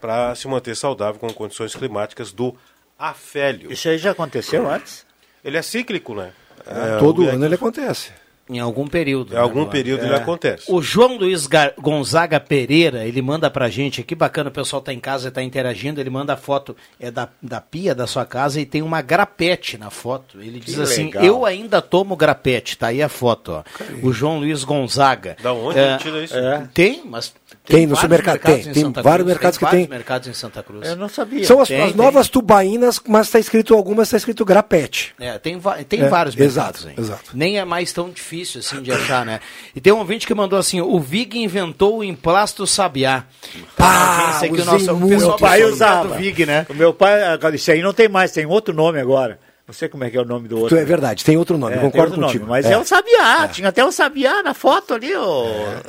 para se manter saudável com condições climáticas do afélio. Isso aí já aconteceu antes? Ele é cíclico, né? É, todo o- ano ele acontece. Em algum período. Em né, algum do período ele acontece. O João Luiz Ga- Gonzaga Pereira, ele manda pra gente aqui, bacana, o pessoal tá em casa e tá interagindo, ele manda a foto é da, da pia da sua casa e tem uma grapete na foto. Ele diz Que assim, legal. eu ainda tomo grapete, tá aí a foto, ó. O João Luiz Gonzaga. Da onde É, ele tira isso? Tem, mas Tem no vários supermercado, tem, em tem Santa vários Cruz, mercados que vários tem. mercados em Santa Cruz. Eu não sabia. São as, Tem, as tem. novas tubaínas, mas está escrito algumas está escrito grapete. É, tem, tem É, vários mercados exato, exato. Nem é mais tão difícil assim de achar, né? E tem um ouvinte que mandou assim: o Vig inventou o emplasto sabiá. Tá na Ah, audiência aqui, o nosso, o Meu pai usava. Vig, né? O meu pai, isso aí não tem mais, tem outro nome agora. Não sei como é que é o nome do outro. Tu é verdade, tem outro nome, É, concordo outro contigo. nome, mas é. o sabiá, tinha até o sabiá na foto ali, ô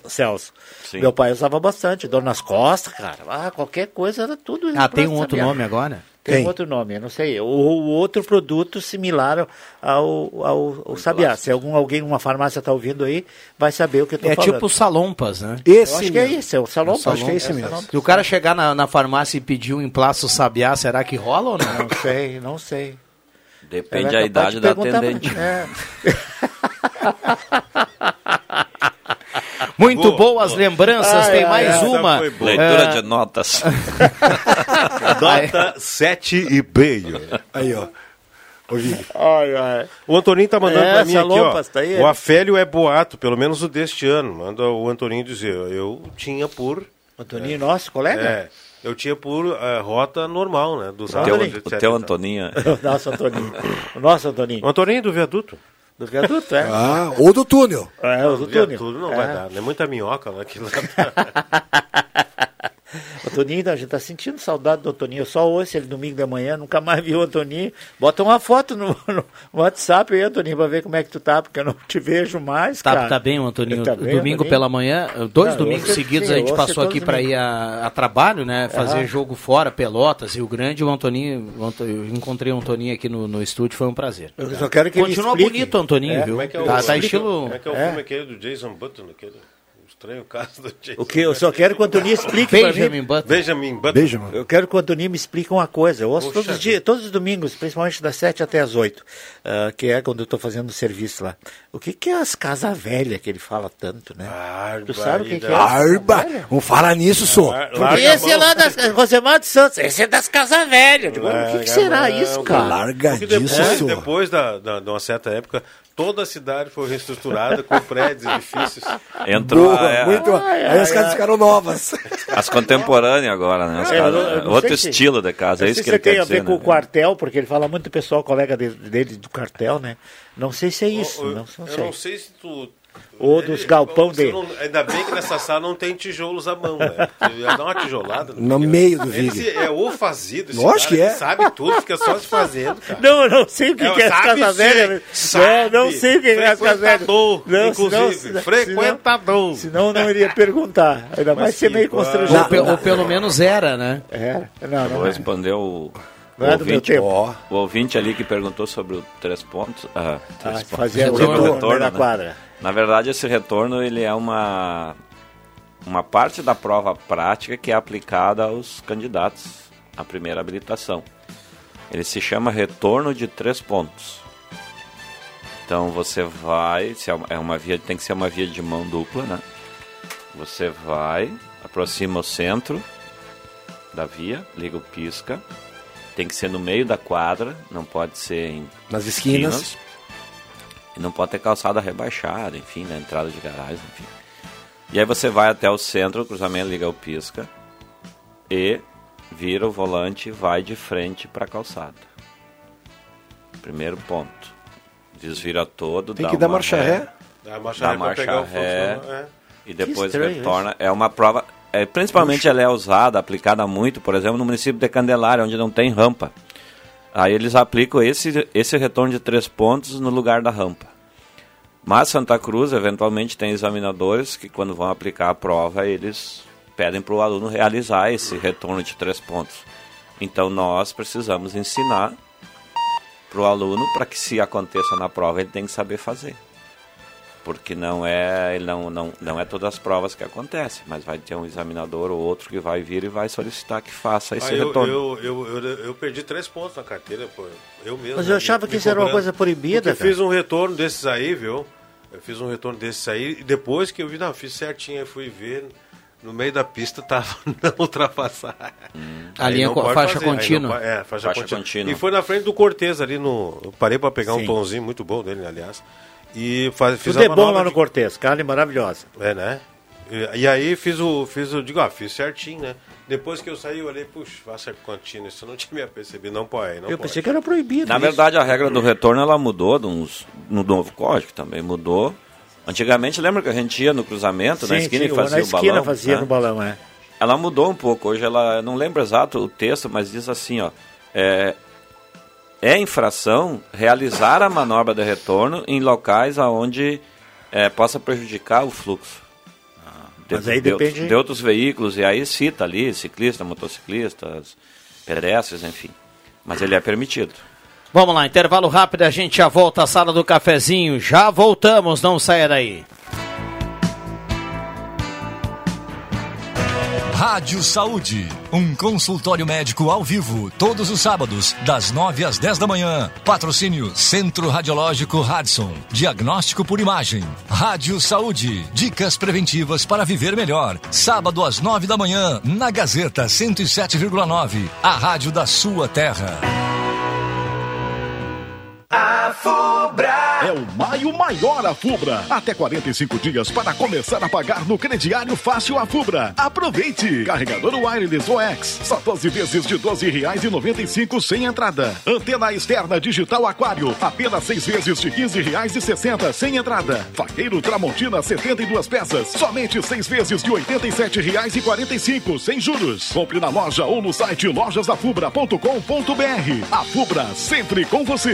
Celso. Sim. Meu pai usava bastante, dor nas costas, cara. Ah, qualquer coisa era tudo. Ah, tem um outro sabiá. nome agora? Tem, Tem. outro nome, eu não sei. O, o outro produto similar ao, ao, ao sabiá. Se algum, alguém numa farmácia está ouvindo aí, vai saber o que eu estou É falando. tipo o salompas, né? Eu Esse acho que é mesmo. isso, é o salão. Acho que é esse mesmo. Se o cara chegar na, na farmácia e pedir um emplasto sabiá, será que rola ou não? Não sei, não sei. Depende da é capaz idade de da atendente. É. Muito Boa, boas lembranças, Ai, tem ai, mais essa uma. boa. Leitura É, de notas. Nota 7 e meio. Aí, ó. Ai, ai. O Antoninho tá mandando É, pra mim essa aqui, ó. tá aí, o é? afélio é boato, pelo menos o deste ano. Manda o Antoninho dizer. Eu tinha por. Antoninho, nosso colega? É, eu tinha por eh, rota normal, né? Dos O teu, o teu Antoninho. O nosso Antoninho. O nosso Antoninho. O Antoninho do viaduto. Do viaduto, é. Ah, ou do túnel. É, o do túnel. viaduto não é. vai dar, né? Muita minhoca lá. Que lá O Toninho, a gente tá sentindo saudade do Toninho. Eu só ouço ele domingo de manhã, nunca mais vi o Toninho. Bota uma foto no, no WhatsApp aí, Toninho, pra ver como é que tu tá, porque eu não te vejo mais, Tá, cara. tá bem, Antoninho. Tá bem, Domingo Antoninho? pela manhã, dois Não, domingos eu seguidos sei, a gente passou aqui para ir a, a trabalho, né? Fazer jogo fora, Pelotas, Rio Grande. O Antoninho, eu encontrei o Antoninho aqui no, no estúdio, foi um prazer. Eu só quero que ele Continua bonito Antoninho, É, viu? Como é que é o, tá, tá estilo. Como é que é o É. filme aquele do Jason Button? Aquele estranho caso do Jason O que eu só quero que o Antoninho explique Benjamin. Button. Benjamin Button. Beijo, mano. Eu quero que o Antoninho me explique uma coisa. Eu ouço Poxa todos os dias, todos os domingos, principalmente das 7 até as 8, ah, que é quando eu estou fazendo o serviço lá. O que, que é as casas velhas que ele fala tanto, né? Tu sabe o que, que é? Arba! Vamos falar nisso, só. Esse a é lá das Rosemar dos Santos, esse é das casas velhas. Eu digo, o que, que será isso, cara? Larga disso, depois, só. depois da, da, de uma certa época, toda a cidade foi reestruturada com prédios, edifícios. Entrou Boa, é, muito. Ai, Aí as casas ai. ficaram novas. as contemporâneas agora, né? As É, eu casas- eu outro sei se- estilo de casa, é isso que se ele tem quer a ver dizer. com né? o quartel, porque ele fala muito pessoal, colega dele, dele do quartel, né? Não sei se é isso. eu, não, não eu sei. não sei se tu Ou dos galpão dele. não- ainda bem que nessa sala não tem tijolos à mão, né? Ia dar uma tijolada. No meio do vídeo. É o fazido. Lógico cara, que é. ele Sabe tudo, fica só se fazendo, cara. Não, eu não sei o que, É, que é essa sabe casa sim, velha. né? sabe. Não, não sei o que é essa casa velha. Frequentador, Não, inclusive, senão- frequentador. Senão eu não iria perguntar. Ainda mais ser meio constrangedor. pe- ou pelo menos era, né? É, não, Vou não é. responder o, o Não é do meu ouvinte, tempo. o ouvinte ali que perguntou sobre o três pontos. Ah, três Ah, pontos. fazer o Sobre retorno, meio da né? quadra. Na verdade, esse retorno ele é uma, uma parte da prova prática que é aplicada aos candidatos à primeira habilitação. Ele se chama retorno de três pontos. Então você vai, se é uma- é uma via, tem que ser uma via de mão dupla, né? Você vai, aproxima o centro da via, liga o pisca. Tem que ser no meio da quadra, não pode ser em Nas esquinas. E não pode ter calçada rebaixada, enfim, na entrada de garagem, enfim. E aí você vai até o centro, o cruzamento liga o pisca e vira o volante e vai de frente para a calçada. Primeiro ponto. Desvira todo, Tem dá que dar uma marcha ré. Dá marcha dá ré pra marcha pegar o ré funcional, é. e depois retorna. É uma prova, é, principalmente ela é usada, aplicada muito, por exemplo, no município de Candelária, onde não tem rampa. Aí eles aplicam esse, esse retorno de três pontos no lugar da rampa. Mas Santa Cruz, eventualmente, tem examinadores que, quando vão aplicar a prova, eles pedem para o aluno realizar esse retorno de três pontos. Então, nós precisamos ensinar para o aluno para que, se aconteça na prova, ele tem que saber fazer. Porque não é, não, não, não é todas as provas que acontecem, mas vai ter um examinador ou outro que vai vir e vai solicitar que faça esse Ah, eu, retorno. eu, eu, eu, eu perdi três pontos na carteira, pô. Eu mesmo. Mas eu né, achava me que isso era uma coisa proibida, Eu fiz um retorno desses aí, viu? Eu fiz um retorno desses aí e depois que eu vi, não, fiz certinho, aí fui ver. No meio da pista tava não ultrapassar. A Aí linha não co- pode faixa fazer, não contínua. pode- é, faixa, Faixa contínua. contínua. E foi na frente do Cortez ali no. Eu parei para pegar Sim. um tonzinho muito bom dele, aliás. E faz, fiz Tudo a é bom lá no de- Cortez, carne maravilhosa. é, né? E, e aí fiz o, fiz o, digo, ah, fiz certinho, né? Depois que eu saí, eu olhei, puxa, faça contínuo, isso eu não tinha me percebido, não pode, não Eu pode. pensei que era proibido. Na isso. verdade, a regra do retorno ela mudou de uns- no novo código também mudou. Antigamente, lembra que a gente ia no cruzamento, na Sim, esquina sim, e fazia na o balão? esquina fazia né? no balão, é. Ela mudou um pouco. Hoje ela, não lembro exato o texto, mas diz assim, ó. É, é infração realizar a manobra de retorno em locais onde é, possa prejudicar o fluxo. De- mas aí de, depende- outros- de outros veículos, e aí cita ali ciclistas, motociclistas, pedestres, enfim. Mas ele é permitido. Vamos lá, intervalo rápido, a gente já volta à sala do cafezinho. Já voltamos, não saia daí. Rádio Saúde, um consultório médico ao vivo, todos os sábados, das 9 às 10 da manhã. Patrocínio Centro Radiológico Radson, diagnóstico por imagem. Rádio Saúde, dicas preventivas para viver melhor. Sábado às 9 da manhã, na Gazeta 107,9, a rádio da sua terra. A Fubra. É o maio maior a Fubra. Até 45 dias para começar a pagar no crediário fácil a Fubra. Aproveite! Carregador wireless OX, só 12 vezes de R$ 12,95 sem entrada. Antena externa digital aquário, apenas 6 vezes de R$ 15,60 sem entrada. Faqueiro Tramontina 72 peças, somente 6 vezes de R$ 87,45 sem juros. Compre na loja ou no site lojasafubra.com.br. A Fubra sempre com você.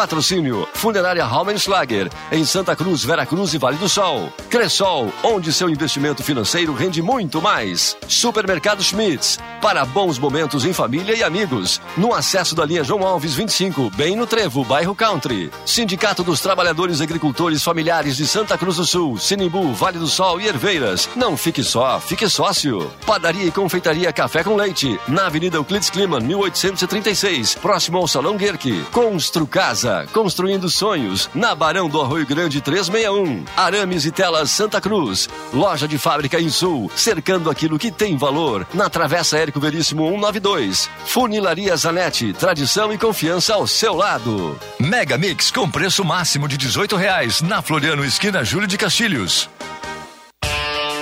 Patrocínio Funerária Raumenschlager, em Santa Cruz, Vera Cruz e Vale do Sol. Cressol, onde seu investimento financeiro rende muito mais. Supermercado Schmitz, para bons momentos em família e amigos. No acesso da linha João Alves 25, bem no Trevo, bairro Country. Sindicato dos Trabalhadores Agricultores Familiares de Santa Cruz do Sul, Sinimbu, Vale do Sol e Herveiras. Não fique só, fique sócio. Padaria e Confeitaria Café com Leite, na Avenida Euclides Kliman, 1836, próximo ao Salão Guerque. Constru Casa, casa, construindo sonhos, na Barão do Arroio Grande 361. Arames e telas Santa Cruz. Loja de fábrica em Sul, cercando aquilo que tem valor. Na Travessa Érico Veríssimo 192. Funilaria Zanetti, tradição e confiança ao seu lado. Mega Mix com preço máximo de 18 reais na Floriano Esquina Júlio de Castilhos.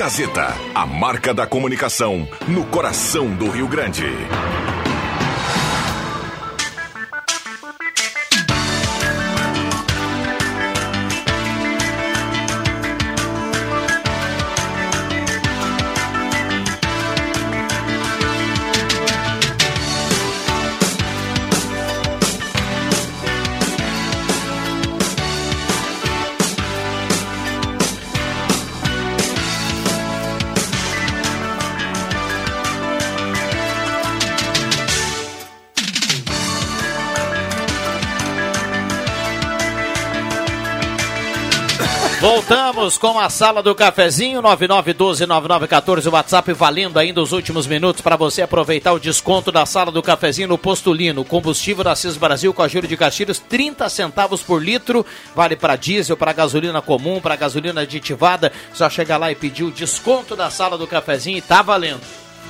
Gazeta, a marca da comunicação no coração do Rio Grande. Voltamos com a sala do cafezinho 99129914 o WhatsApp valendo ainda os últimos minutos para você aproveitar o desconto da sala do cafezinho no Postulino, combustível da CIS Brasil com a Júlio de Castilhos 30 centavos por litro, vale para diesel, para gasolina comum, para gasolina aditivada, só chegar lá e pedir o desconto da sala do cafezinho e tá valendo.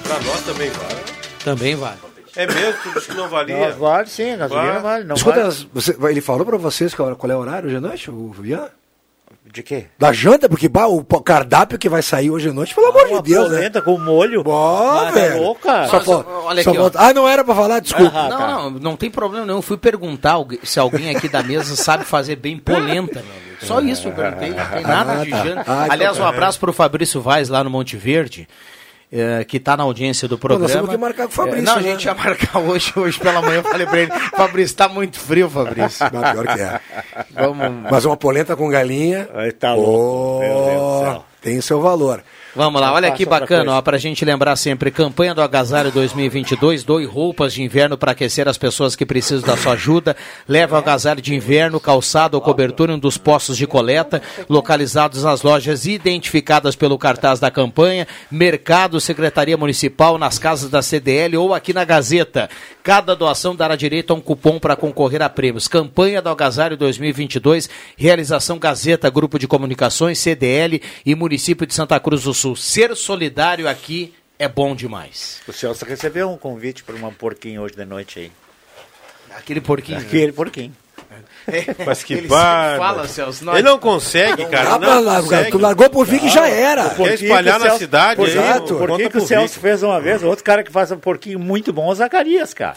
Pra nós também vale. Também vale. É mesmo, tu disse que não valia. Não, vale sim, a gasolina vale. Não Escuta, vale. você- ele falou pra vocês qual, qual é o horário hoje à noite, o Ian? De quê? Da janta, porque bah, o cardápio que vai sair hoje à noite, pelo amor de Deus, né? polenta com molho. Ó, Mas é velho. louco, cara. Só olha só aqui, Ah, não era pra falar, desculpa. não, não, não tem problema nenhum. Eu fui perguntar se alguém aqui da mesa sabe fazer bem polenta, meu amigo. Só isso eu perguntei, não tem nada de Ah, tá. janta. Ah, então Aliás, um tá. abraço pro Fabrício Vaz lá no Monte Verde. Eh, que tá na audiência do programa. nós temos que marcar com o Fabrício, Eh, não, a né? gente ia marcar hoje, hoje pela manhã. Eu falei pra ele, Fabrício, tá muito frio, Fabrício. Não, pior que é. Vamos, Mas uma polenta com galinha. Aí tá louco. Meu Deus do céu. Tem o seu valor. Vamos lá, olha Passa que bacana, ó, pra gente lembrar sempre, campanha do Agasalho 2022, doe roupas de inverno para aquecer as pessoas que precisam da sua ajuda, leva o agasalho de inverno, calçado ou cobertura em um dos postos de coleta, localizados nas lojas identificadas pelo cartaz da campanha, mercado, secretaria municipal, nas casas da CDL ou aqui na Gazeta. Cada doação dará direito a um cupom para concorrer a prêmios. Campanha do Agasalho 2022, realização Gazeta, Grupo de Comunicações, CDL e município de Santa Cruz do Sul. Ser solidário aqui é bom demais. O Celso recebeu um convite para uma porquinho hoje de noite aí. Aquele porquinho. Aquele porquinho. Mas que Ele fala, Celso, nós- Ele não consegue, cara. não pra largar, consegue. tu largou por vir que já era. Quer espalhar na cidade aí, Exato. Por que, que o Celso fez uma vez? Outro cara que faz um porquinho muito bom é o Zacarias, cara.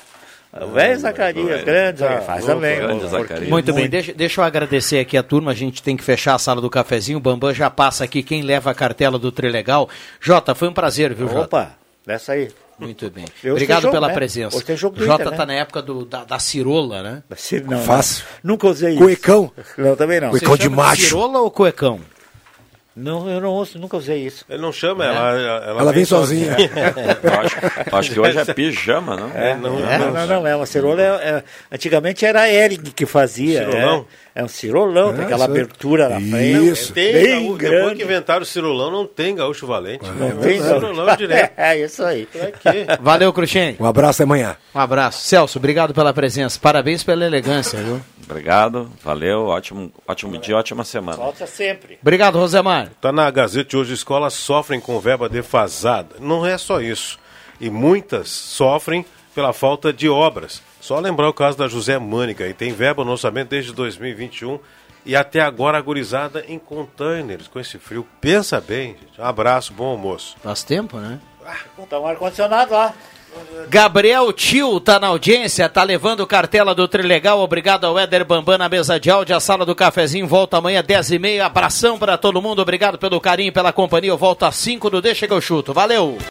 O velho Zacarias, grande, Zacarias, faz também. grande Zacarias. Muito bem, deixa, deixa eu agradecer aqui a turma, a gente tem que fechar a sala do cafezinho, o Bambam já passa aqui quem leva a cartela do Trilegal. Jota, foi um prazer, viu, Jota? Opa, dessa aí. Muito bem. Hoje Obrigado jogo, pela né? presença. Hoje tem jogo do Jota Inter, tá né? na época do, da, da cirola, né? Não, Fácil. não, nunca usei Cuecão. isso. Não, também não. Cuecão Você de macho. cirola ou cuecão? Não, eu não uso, nunca usei isso. Ele não chama, ela, ela, Ela vem sozinha. Eu acho, acho que hoje é pijama, não? É, não, não, não. não, não, é uma cirola. É, é- antigamente era a Ering que fazia. Cirolão? É, é um cirolão, tem É, aquela isso aí. abertura na frente. Isso. Tem, Bem gaúcho, depois grande. que inventaram o cirolão, não tem gaúcho valente. Não tem, não. cirolão direto. É isso aí. Valeu, Cruxem. Um abraço até amanhã. Um abraço. Celso, obrigado pela presença. Parabéns pela elegância, viu? Obrigado, valeu, ótimo, ótimo dia, ótima semana. Volta sempre. Obrigado, Rosemar. Está na Gazeta hoje, escolas sofrem com verba defasada. Não é só isso. E muitas sofrem pela falta de obras. Só lembrar o caso da José Mânica, e tem verba no orçamento desde 2021 e até agora agorizada em containers com esse frio. Pensa bem, gente. Um abraço, bom almoço. Faz tempo, né? Tá um ar-condicionado lá. Gabriel Tio tá na audiência, tá levando cartela do Trilegal. Obrigado ao Éder Bambam na mesa de áudio. A sala do cafezinho volta amanhã, 10h30. Abração para todo mundo. Obrigado pelo carinho, pela companhia. Eu volto às 5 do Deixa que eu chuto. Valeu!